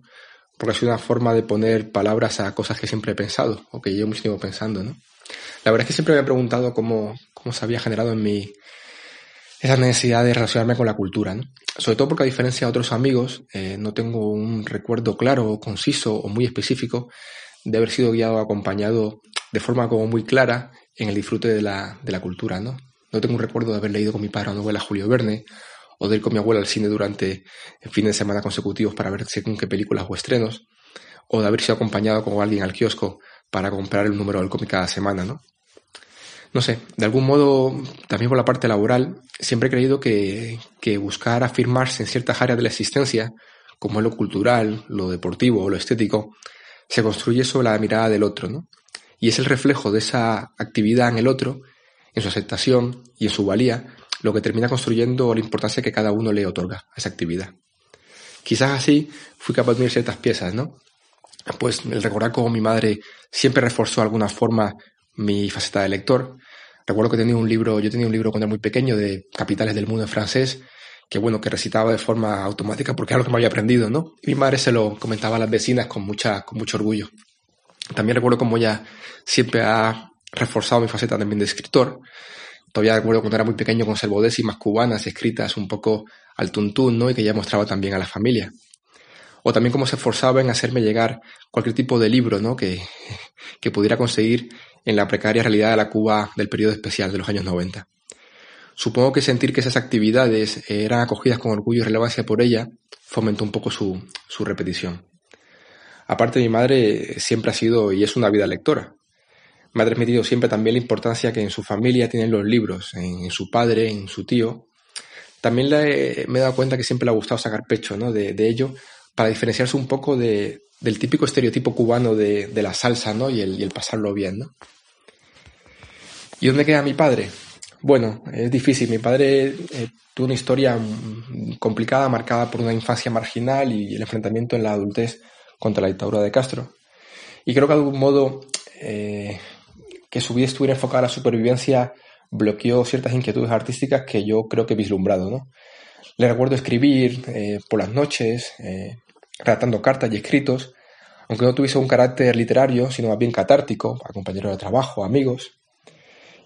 porque sido una forma de poner palabras a cosas que siempre he pensado, o que yo me sigo pensando, ¿no? La verdad es que siempre me he preguntado cómo, cómo se había generado en mí esa necesidad de relacionarme con la cultura, ¿no? Sobre todo porque a diferencia de otros amigos, eh, no tengo un recuerdo claro, conciso o muy específico de haber sido guiado o acompañado de forma como muy clara en el disfrute de la, de la cultura, ¿no? No tengo un recuerdo de haber leído con mi padre una novela Julio Verne, o de ir con mi abuela al cine durante fines de semana consecutivos para ver según qué películas o estrenos, o de haber sido acompañado con alguien al kiosco para comprar el número del cómic cada semana, ¿no? No sé, de algún modo, también por la parte laboral, siempre he creído que, que buscar afirmarse en ciertas áreas de la existencia, como es lo cultural, lo deportivo o lo estético, se construye sobre la mirada del otro, ¿no? Y es el reflejo de esa actividad en el otro, en su aceptación y en su valía, lo que termina construyendo la importancia que cada uno le otorga a esa actividad. Quizás así fui capaz de unir ciertas piezas, ¿no? Pues el recordar cómo mi madre siempre reforzó alguna forma mi faceta de lector. Recuerdo que tenía un libro, yo tenía un libro cuando era muy pequeño de Capitales del Mundo en francés, que bueno, que recitaba de forma automática porque era lo que me había aprendido, ¿no? Y mi madre se lo comentaba a las vecinas con mucha, con mucho orgullo. También recuerdo cómo ella siempre ha reforzado mi faceta también de escritor. Todavía recuerdo cuando era muy pequeño con décimas cubanas escritas un poco al tuntún, ¿no? Y que ella mostraba también a la familia. O también cómo se esforzaba en hacerme llegar cualquier tipo de libro, ¿no? Que, que pudiera conseguir en la precaria realidad de la Cuba del periodo especial de los años 90. Supongo que sentir que esas actividades eran acogidas con orgullo y relevancia por ella fomentó un poco su, su repetición. Aparte, mi madre siempre ha sido y es una vida lectora. Me ha transmitido siempre también la importancia que en su familia tienen los libros, en, su padre, en su tío. También me he dado cuenta que siempre le ha gustado sacar pecho ¿no? de, ello para diferenciarse un poco de, del típico estereotipo cubano de, la salsa ¿no? y, el, pasarlo bien. ¿Y dónde queda mi padre? Bueno, es difícil. Mi padre eh, tuvo una historia mm, complicada, marcada por una infancia marginal y el enfrentamiento en la adultez contra la dictadura de Castro. Y creo que de algún modo eh, que su vida estuviera enfocada a la supervivencia bloqueó ciertas inquietudes artísticas que yo creo que he vislumbrado. ¿no? Le recuerdo escribir eh, por las noches, redactando cartas y escritos, aunque no tuviese un carácter literario, sino más bien catártico, a compañeros de trabajo, amigos.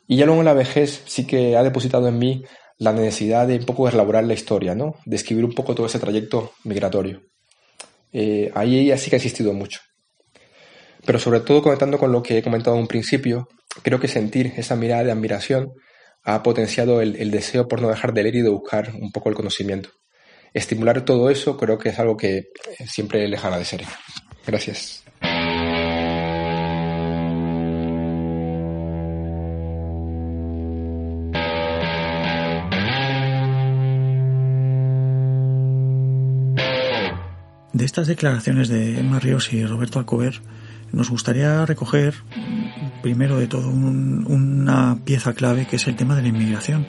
Y ya luego en la vejez sí que ha depositado en mí la necesidad de un poco elaborar la historia, ¿no? de escribir un poco todo ese trayecto migratorio. Eh, ahí ella sí que ha existido mucho. Pero sobre todo conectando con lo que he comentado en un principio, creo que sentir esa mirada de admiración ha potenciado el, deseo por no dejar de leer y de buscar un poco el conocimiento. Estimular todo eso creo que es algo que siempre les agradeceré. Gracias.
De estas declaraciones de Emma Ríos y Roberto Alcover, nos gustaría recoger, primero de todo, una pieza clave que es el tema de la inmigración,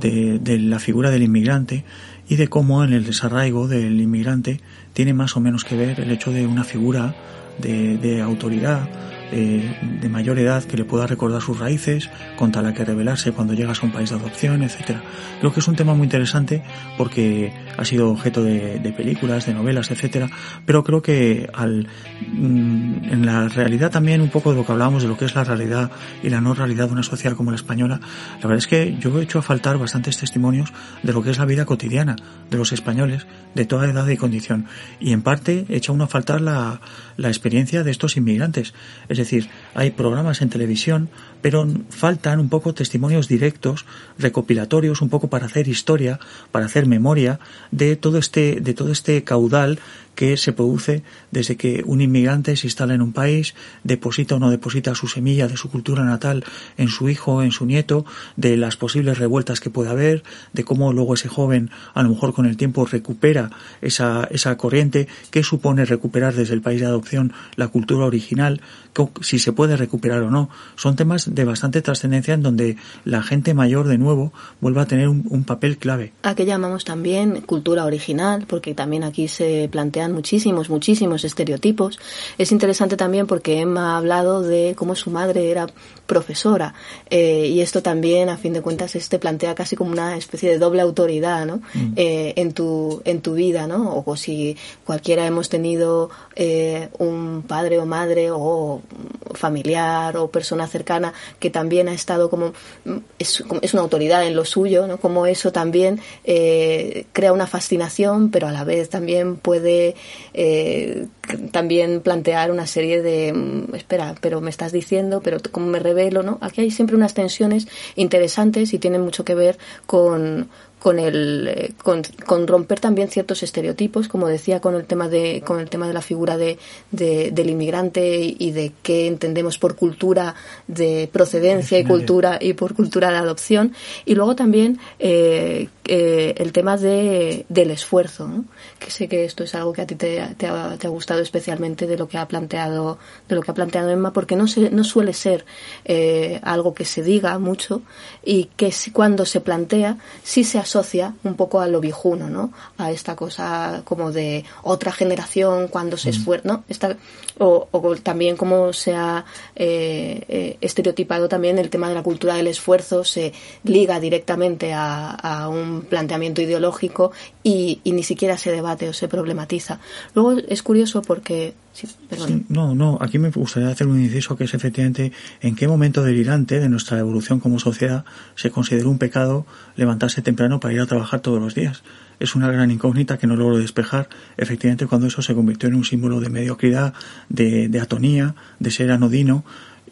de, de, la figura del inmigrante y de cómo en el desarraigo del inmigrante tiene más o menos que ver el hecho de una figura de, de autoridad de mayor edad que le pueda recordar sus raíces, contra la que rebelarse cuando llegas a un país de adopción, etcétera. Creo que es un tema muy interesante porque ha sido objeto de, películas, de novelas, etcétera, pero creo que al, mm, en la realidad también un poco de lo que hablábamos de lo que es la realidad y la no realidad de una sociedad como la española, la verdad es que yo he hecho a faltar bastantes testimonios de lo que es la vida cotidiana de los españoles de toda edad y condición y en parte he hecho a uno a faltar la, la experiencia de estos inmigrantes. Es decir, hay programas en televisión, pero faltan un poco testimonios directos, recopilatorios, un poco para hacer historia, para hacer memoria de todo este, de todo este caudal que se produce desde que un inmigrante se instala en un país, deposita o no deposita su semilla de su cultura natal en su hijo, en su nieto, de las posibles revueltas que puede haber, de cómo luego ese joven a lo mejor con el tiempo recupera esa, esa corriente, qué supone recuperar desde el país de adopción la cultura original, si se puede recuperar o no. Son temas de bastante trascendencia en donde la gente mayor de nuevo vuelva a tener un, un papel clave.
A que llamamos también cultura original, porque también aquí se plantea muchísimos, muchísimos estereotipos. Es interesante también porque Emma ha hablado de cómo su madre era profesora eh, y esto también, a fin de cuentas, este plantea casi como una especie de doble autoridad ¿no? Mm. Eh, en, tu, en tu vida, ¿no? O, si cualquiera hemos tenido eh, un padre o madre o familiar o persona cercana que también ha estado como es, es una autoridad en lo suyo, ¿no? Como eso también crea una fascinación, pero a la vez también puede eh, también plantear una serie de, mm, espera, pero me estás diciendo, pero como me revelo, ¿no? Aquí hay siempre unas tensiones interesantes y tienen mucho que ver con, con el eh, con, con, romper también ciertos estereotipos como decía con el tema de con el tema de la figura de, del inmigrante y de qué entendemos por cultura de procedencia y cultura y por cultura de adopción y luego también eh, eh, el tema de, del esfuerzo ¿no? que sé que esto es algo que a ti te, te, ha, te, ha, gustado especialmente de lo que ha planteado de lo que ha planteado Emma porque no se, no suele ser algo que se diga mucho y que cuando se plantea sí se asocia un poco a lo viejuno, ¿no? A esta cosa como de otra generación cuando se mm. esfuerza, ¿no? Esta, o, o, también como se ha eh, eh, estereotipado también el tema de la cultura del esfuerzo, se liga directamente a, un planteamiento ideológico y, y, ni siquiera se debate o se problematiza. Luego es curioso porque Sí,
sí, no, no, aquí me gustaría hacer un inciso que es efectivamente en qué momento delirante de nuestra evolución como sociedad se consideró un pecado levantarse temprano para ir a trabajar todos los días. Es una gran incógnita que no logro despejar, efectivamente, cuando eso se convirtió en un símbolo de mediocridad, de, de atonía, de ser anodino,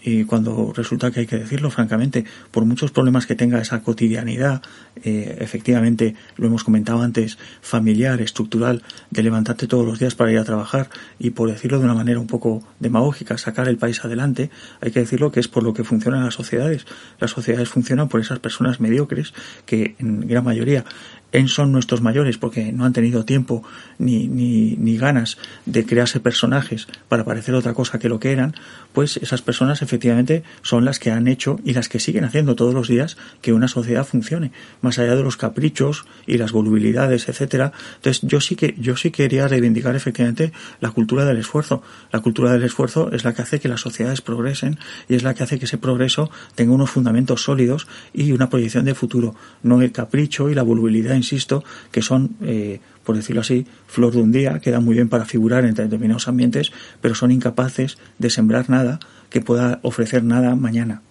y cuando resulta que hay que decirlo francamente, por muchos problemas que tenga esa cotidianidad, eh, efectivamente, lo hemos comentado antes, familiar, estructural, de levantarte todos los días para ir a trabajar y por decirlo de una manera un poco demagógica, sacar el país adelante, hay que decirlo que es por lo que funcionan las sociedades. Las sociedades funcionan por esas personas mediocres que en gran mayoría son nuestros mayores porque no han tenido tiempo ni, ni, ni, ganas de crearse personajes para parecer otra cosa que lo que eran, pues esas personas efectivamente son las que han hecho y las que siguen haciendo todos los días que una sociedad funcione, más allá de los caprichos y las volubilidades, etcétera. Entonces yo sí que yo sí quería reivindicar efectivamente la cultura del esfuerzo. La cultura del esfuerzo es la que hace que las sociedades progresen y es la que hace que ese progreso tenga unos fundamentos sólidos y una proyección de futuro, no el capricho y la volubilidad insisto, que son, eh, por decirlo así, flor de un día, que dan muy bien para figurar en determinados ambientes, pero son incapaces de sembrar nada que pueda ofrecer nada mañana.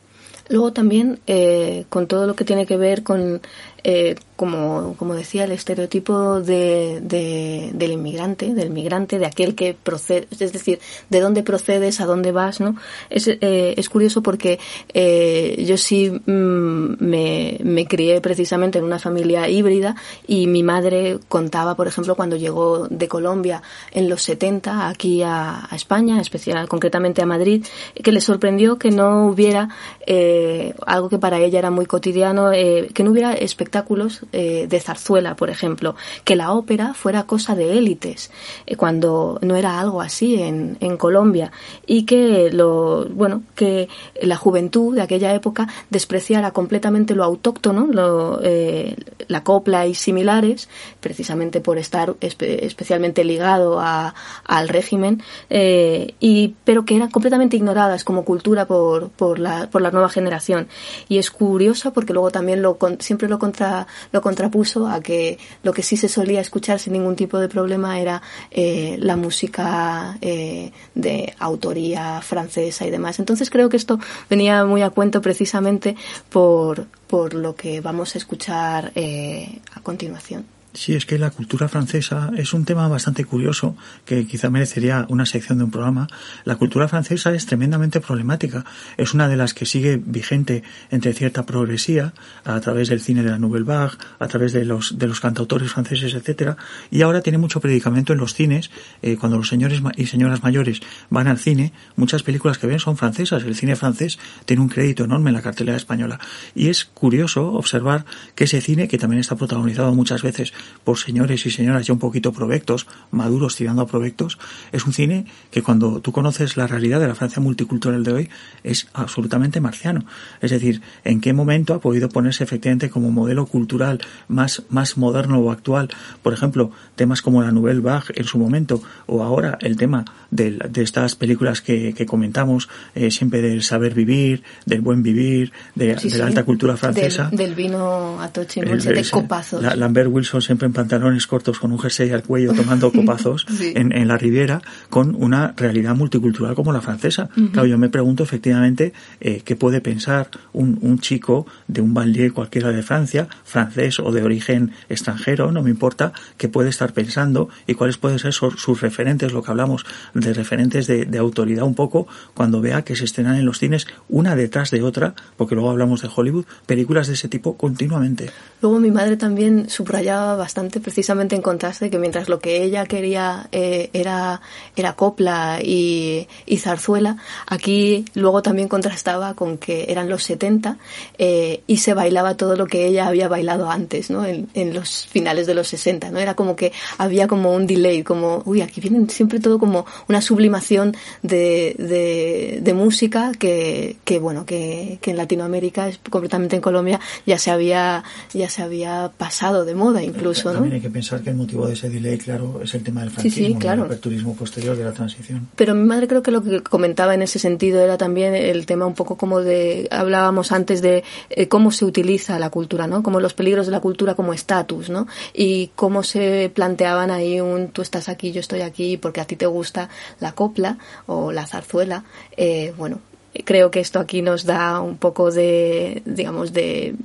Luego también, eh, con todo lo que tiene que ver con eh, como, como decía, el estereotipo de, de, del inmigrante, del migrante, de aquel que procede, es decir, de dónde procedes, a dónde vas, ¿no? Es, eh, es curioso porque eh, yo sí mm, me, me crié precisamente en una familia híbrida y mi madre contaba, por ejemplo, cuando llegó de Colombia en los 70 aquí a, a España, especial, concretamente a Madrid, que le sorprendió que no hubiera eh, algo que para ella era muy cotidiano, eh, que no hubiera espectáculos eh, de zarzuela, por ejemplo, que la ópera fuera cosa de élites, eh, cuando no era algo así en, en Colombia, y que lo, bueno, que la juventud de aquella época despreciara completamente lo autóctono, eh, la copla y similares, precisamente por estar espe especialmente ligado a, al régimen, y, pero que eran completamente ignoradas como cultura por, por, la, por la nueva generación. Y es curioso porque luego también lo, siempre lo, contra, lo contrapuso a que lo que sí se solía escuchar sin ningún tipo de problema era eh, la música eh, de autoría francesa y demás. Entonces creo que esto venía muy a cuento precisamente por, por lo que vamos a escuchar eh, a continuación.
Sí, es que la cultura francesa es un tema bastante curioso que quizá merecería una sección de un programa. La cultura francesa es tremendamente problemática. Es una de las que sigue vigente entre cierta progresía a través del cine de la Nouvelle Vague, a través de los, de los cantautores franceses, etcétera. Y ahora tiene mucho predicamento en los cines. Eh, cuando los señores y señoras mayores van al cine, muchas películas que ven son francesas. El cine francés tiene un crédito enorme en la cartelera española. Y es curioso observar que ese cine, que también está protagonizado muchas veces por señores y señoras ya un poquito provectos, maduros tirando a provectos, es un cine que cuando tú conoces la realidad de la Francia multicultural de hoy es absolutamente marciano. Es decir, en qué momento ha podido ponerse efectivamente como modelo cultural más, más moderno o actual, por ejemplo, temas como la Nouvelle Vague en su momento, o ahora el tema de, de estas películas que, que comentamos, eh, siempre del saber vivir, del buen vivir, de,
Sí,
de la alta cultura francesa.
Del, del vino a toche, de copazos.
la- Lambert Wilson siempre en pantalones cortos con un jersey al cuello tomando [LAUGHS] copazos en, la Riviera con una realidad multicultural como la francesa. Claro, yo me pregunto efectivamente eh, qué puede pensar un, un chico de un banlieue cualquiera de Francia, francés o de origen extranjero, no me importa, qué puede estar pensando y cuáles pueden ser sus, referentes, lo que hablamos de referentes de, de autoridad un poco, cuando vea que se estrenan en los cines una detrás de otra, porque luego hablamos de Hollywood, películas de ese tipo continuamente.
Luego mi madre también subrayaba bastante precisamente en contraste que mientras lo que ella quería eh, era, era copla y, zarzuela, aquí luego también contrastaba con que eran los 70 eh, y se bailaba todo lo que ella había bailado antes, ¿no? En, los finales de los 60, ¿no? Era como que había como un delay, como, uy, aquí vienen siempre todo como una sublimación de, de, de música que, que bueno, que, que en Latinoamérica, es completamente en Colombia, ya se había, ya se había pasado de moda incluso,
También hay que pensar que el motivo de ese delay, claro, es el tema del franquismo, el aperturismo posterior de la transición.
Pero mi madre creo que lo que comentaba en ese sentido era también el tema un poco como de, hablábamos antes de eh, cómo se utiliza la cultura, ¿no? Como los peligros de la cultura como estatus, ¿no? Y cómo se planteaban ahí un tú estás aquí, yo estoy aquí porque a ti te gusta la copla o la zarzuela. Eh, bueno, creo que esto aquí nos da un poco de, digamos, de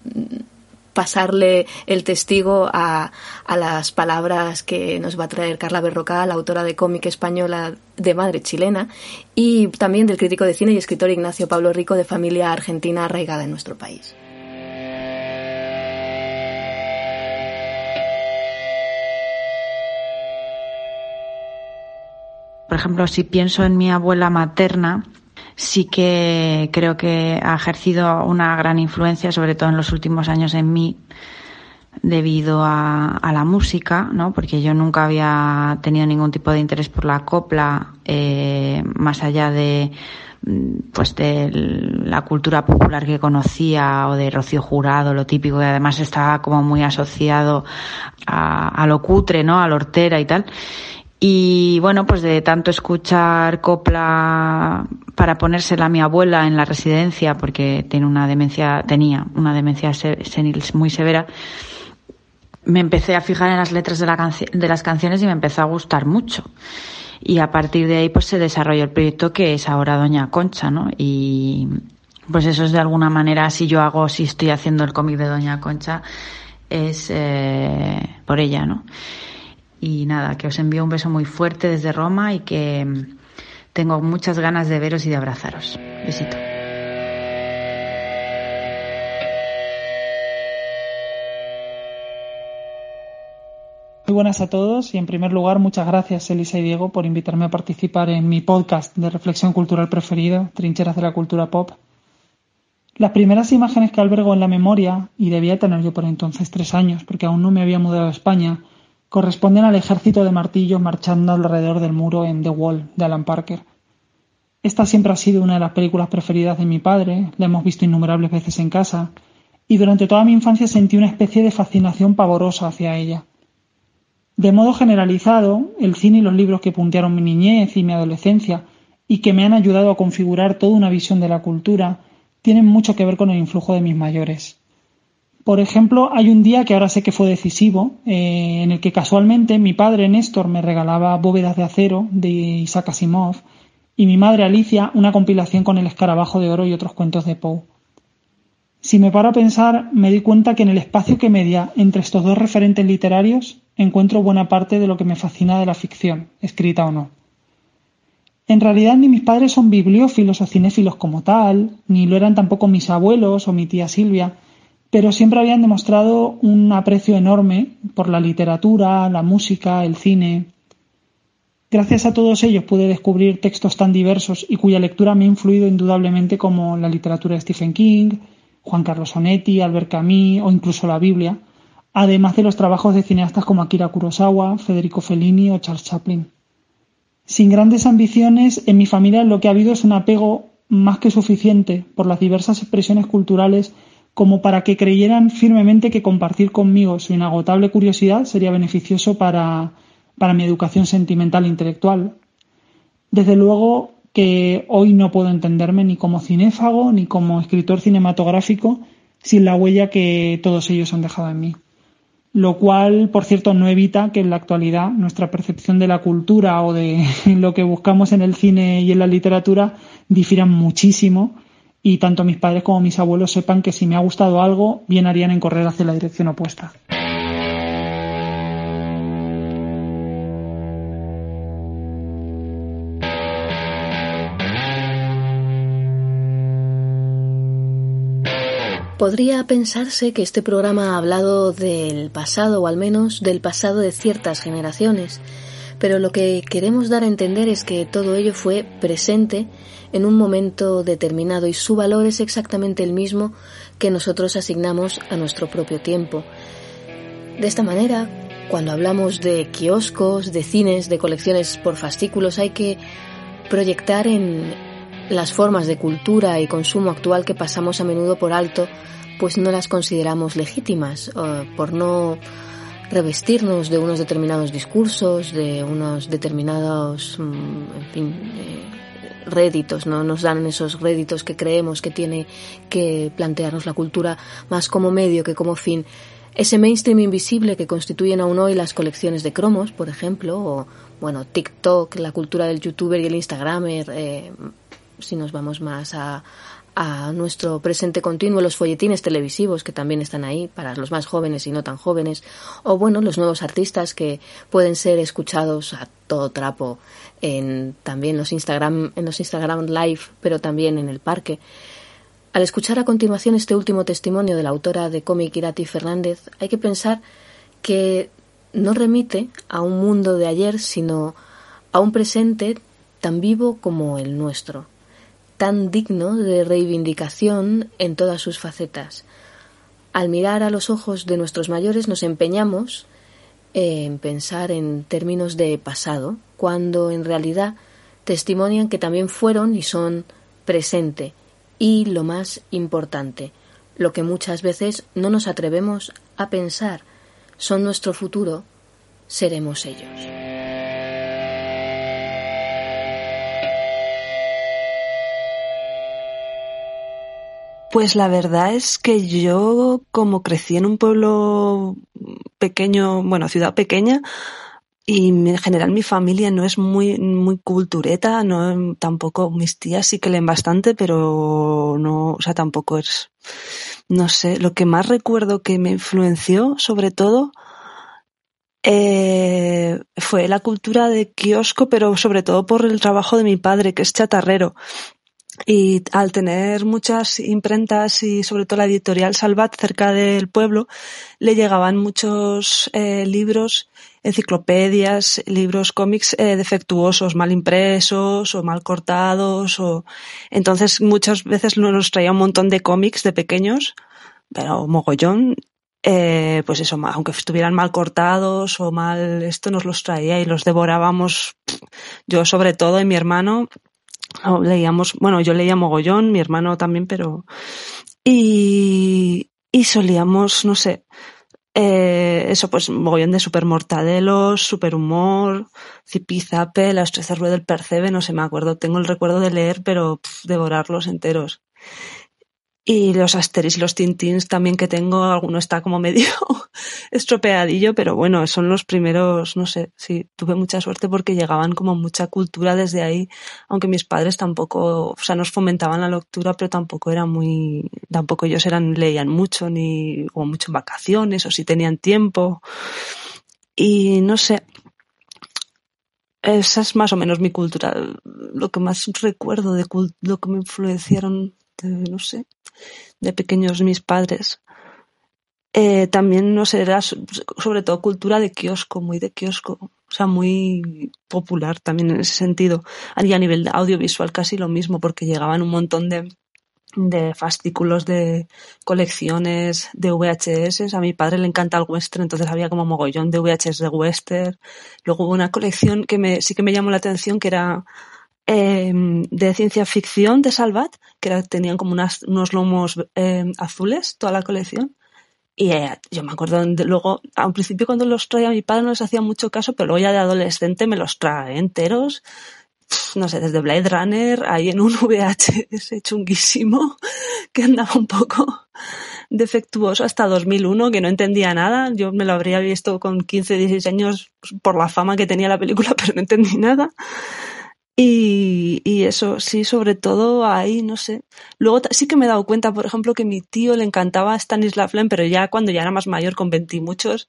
pasarle el testigo a, a, las palabras que nos va a traer Carla Berrocal, autora de cómic española de madre chilena, y también del crítico de cine y escritor Ignacio Pablo Rico, de familia argentina arraigada en nuestro país.
Por ejemplo, si pienso en mi abuela materna, sí que creo que ha ejercido una gran influencia, sobre todo en los últimos años en mí, debido a, la música, ¿no? Porque yo nunca había tenido ningún tipo de interés por la copla, eh, más allá de pues de la cultura popular que conocía o de Rocío Jurado, lo típico, que además estaba como muy asociado a, a lo cutre, ¿no? A lo hortera y tal. Y bueno, pues de tanto escuchar copla para ponérsela a mi abuela en la residencia, porque tiene una demencia, tenía una demencia senil muy severa, me empecé a fijar en las letras de, la de las canciones y me empezó a gustar mucho. Y a partir de ahí pues se desarrolló el proyecto que es ahora Doña Concha, ¿no? Y pues eso es de alguna manera, si yo hago, si estoy haciendo el cómic de Doña Concha, es eh, por ella, ¿no? Y nada, que os envío un beso muy fuerte desde Roma y que mm, tengo muchas ganas de veros y de abrazaros. Besito.
Muy buenas a todos y en primer lugar muchas gracias Elisa y Diego por invitarme a participar en mi podcast de reflexión cultural preferido, Trincheras de la Cultura Pop. Las primeras imágenes que albergo en la memoria, y debía tener yo por entonces tres años porque aún no me había mudado a España, corresponden al ejército de martillos marchando alrededor del muro en The Wall de Alan Parker. Esta siempre ha sido una de las películas preferidas de mi padre, la hemos visto innumerables veces en casa, y durante toda mi infancia sentí una especie de fascinación pavorosa hacia ella. De modo generalizado, el cine y los libros que puntearon mi niñez y mi adolescencia y que me han ayudado a configurar toda una visión de la cultura tienen mucho que ver con el influjo de mis mayores. Por ejemplo, hay un día que ahora sé que fue decisivo, eh, en el que casualmente mi padre Néstor me regalaba Bóvedas de acero de Isaac Asimov y mi madre Alicia una compilación con el escarabajo de oro y otros cuentos de Poe. Si me paro a pensar, me di cuenta que en el espacio que media entre estos dos referentes literarios encuentro buena parte de lo que me fascina de la ficción, escrita o no. En realidad ni mis padres son bibliófilos o cinéfilos como tal, ni lo eran tampoco mis abuelos o mi tía Silvia, pero siempre habían demostrado un aprecio enorme por la literatura, la música, el cine. Gracias a todos ellos pude descubrir textos tan diversos y cuya lectura me ha influido indudablemente como la literatura de Stephen King, Juan Carlos Onetti, Albert Camus o incluso la Biblia, además de los trabajos de cineastas como Akira Kurosawa, Federico Fellini o Charles Chaplin. Sin grandes ambiciones, en mi familia lo que ha habido es un apego más que suficiente por las diversas expresiones culturales como para que creyeran firmemente que compartir conmigo su inagotable curiosidad sería beneficioso para, para mi educación sentimental e intelectual. Desde luego que hoy no puedo entenderme ni como cinéfago ni como escritor cinematográfico sin la huella que todos ellos han dejado en mí. lo cual, por cierto, no evita que en la actualidad nuestra percepción de la cultura o de [LAUGHS] lo que buscamos en el cine y en la literatura difieran muchísimo y tanto mis padres como mis abuelos sepan que si me ha gustado algo, bien harían en correr hacia la dirección opuesta.
Podría pensarse que este programa ha hablado del pasado o al menos del pasado de ciertas generaciones, pero lo que queremos dar a entender es que todo ello fue presente en un momento determinado y su valor es exactamente el mismo que nosotros asignamos a nuestro propio tiempo. De esta manera, cuando hablamos de kioscos, de cines, de colecciones por fascículos, hay que proyectar en las formas de cultura y consumo actual que pasamos a menudo por alto pues no las consideramos legítimas por no revestirnos de unos determinados discursos, de unos determinados, mm, en fin, eh, réditos, no nos dan esos réditos que creemos que tiene que plantearnos la cultura más como medio que como fin. Ese mainstream invisible que constituyen aún hoy las colecciones de cromos, por ejemplo, o bueno, TikTok, la cultura del youtuber y el instagramer, eh, si nos vamos más a, a nuestro presente continuo los folletines televisivos que también están ahí para los más jóvenes y no tan jóvenes o bueno los nuevos artistas que pueden ser escuchados a todo trapo en también los Instagram en los Instagram live pero también en el parque. Al escuchar a continuación este último testimonio de la autora de cómic Irati Fernández hay que pensar que no remite a un mundo de ayer sino a un presente tan vivo como el nuestro tan digno de reivindicación en todas sus facetas. Al mirar a los ojos de nuestros mayores nos empeñamos en pensar en términos de pasado, cuando en realidad testimonian que también fueron y son presente y, lo más importante, lo que muchas veces no nos atrevemos a pensar, son nuestro futuro, seremos ellos.
Pues la verdad es que yo, como crecí en un pueblo pequeño, bueno, ciudad pequeña, y en general mi familia no es muy, muy cultureta, no, tampoco mis tías sí que leen bastante, pero no, o sea, tampoco es, no sé, lo que más recuerdo que me influenció, sobre todo, eh, fue la cultura de kiosco, pero sobre todo por el trabajo de mi padre, que es chatarrero. Y al tener muchas imprentas y sobre todo la editorial Salvat cerca del pueblo, le llegaban muchos eh, libros, enciclopedias, libros cómics eh, defectuosos, mal impresos o mal cortados. O... Entonces muchas veces nos traía un montón de cómics de pequeños, pero mogollón. Eh, pues eso, aunque estuvieran mal cortados o mal, esto nos los traía y los devorábamos, yo sobre todo y mi hermano, leíamos, bueno, yo leía mogollón, mi hermano también, pero... Y, y solíamos, no sé, eh, eso pues mogollón de supermortadelos, superhumor, zipizape, las tres del percebe, no sé, me acuerdo, tengo el recuerdo de leer, pero devorarlos enteros. Y los Asteris y los Tintins también que tengo, alguno está como medio [LAUGHS] estropeadillo, pero bueno, son los primeros, no sé, sí, tuve mucha suerte porque llegaban como mucha cultura desde ahí, aunque mis padres tampoco, o sea, nos fomentaban la lectura, pero tampoco era muy, tampoco ellos eran, leían mucho, ni, o mucho en vacaciones, o si tenían tiempo. Y no sé, esa es más o menos mi cultura, lo que más recuerdo de lo que me influenciaron no sé, de pequeños mis padres. Eh, también, no sé, era sobre todo cultura de kiosco, muy de kiosco, o sea, muy popular también en ese sentido. Y a nivel de audiovisual casi lo mismo, porque llegaban un montón de, de fascículos de colecciones de VHS. A mi padre le encanta el western, entonces había como mogollón de VHS de western. Luego hubo una colección que me, sí que me llamó la atención, que era Em, de ciencia ficción de Salvat, que tenían como unos lomos em, azules, toda la colección. Y eh, yo me acuerdo luego, a un principio cuando los traía mi padre no les hacía mucho caso, pero luego ya de adolescente me los trae enteros. No sé, desde Blade Runner, ahí en un [LAUGHS] VHS chunguísimo, que andaba un poco. [LAUGHS] defectuoso hasta 2001, que no entendía nada. Yo me lo habría visto con 15, 16 años por la fama que tenía la película, [LAUGHS] pero no entendí nada. Y, y eso, sí, sobre todo ahí, no sé. Luego sí que me he dado cuenta, por ejemplo, que mi tío le encantaba Stanislav Lem, pero ya cuando ya era más mayor, con 20 y muchos,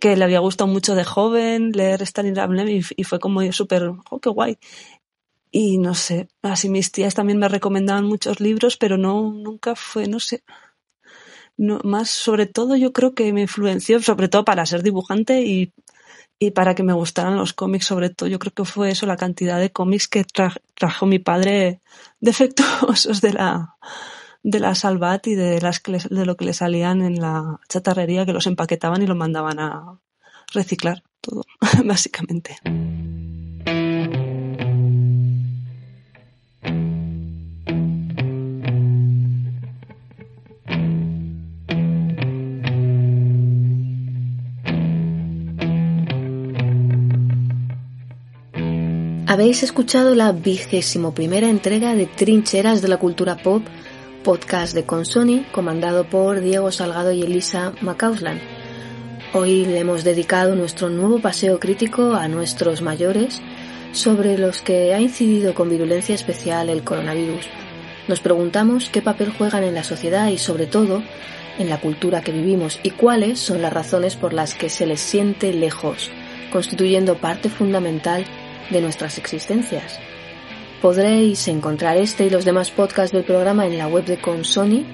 que le había gustado mucho de joven leer Stanislav Lem y, y fue como súper, oh, qué guay. Y no sé, así mis tías también me recomendaban muchos libros, pero no, nunca fue, no sé. No, más sobre todo yo creo que me influenció, sobre todo para ser dibujante y, y para que me gustaran los cómics, sobre todo yo creo que fue eso, la cantidad de cómics que trajo mi padre defectuosos de la, de la Salvat y de, las de lo que le salían en la chatarrería, que los empaquetaban y lo mandaban a reciclar todo, [LAUGHS] básicamente.
Habéis escuchado la vigésimo primera entrega de Trincheras de la Cultura Pop, podcast de Consoni, comandado por Diego Salgado y Elisa Macauslan. Hoy le hemos dedicado nuestro nuevo paseo crítico a nuestros mayores, sobre los que ha incidido con virulencia especial el coronavirus. Nos preguntamos qué papel juegan en la sociedad y sobre todo en la cultura que vivimos y cuáles son las razones por las que se les siente lejos, constituyendo parte fundamental de nuestras existencias. Podréis encontrar este y los demás podcasts del programa en la web de Consoni,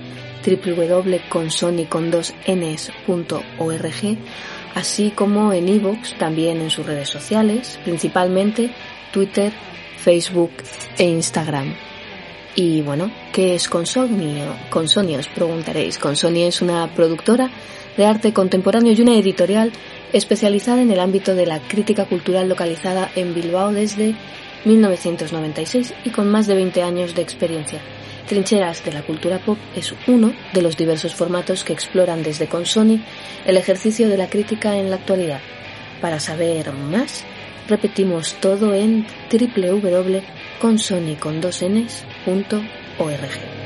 www.consoni.org, así como en iVoox, también en sus redes sociales, principalmente Twitter, Facebook e Instagram. Y bueno, ¿qué es Consoni? Consoni os preguntaréis. Consoni es una productora de arte contemporáneo y una editorial especializada en el ámbito de la crítica cultural localizada en Bilbao desde 1996 y con más de 20 años de experiencia. Trincheras de la cultura pop es uno de los diversos formatos que exploran desde Consoni el ejercicio de la crítica en la actualidad. Para saber más, repetimos todo en www.consoni.org.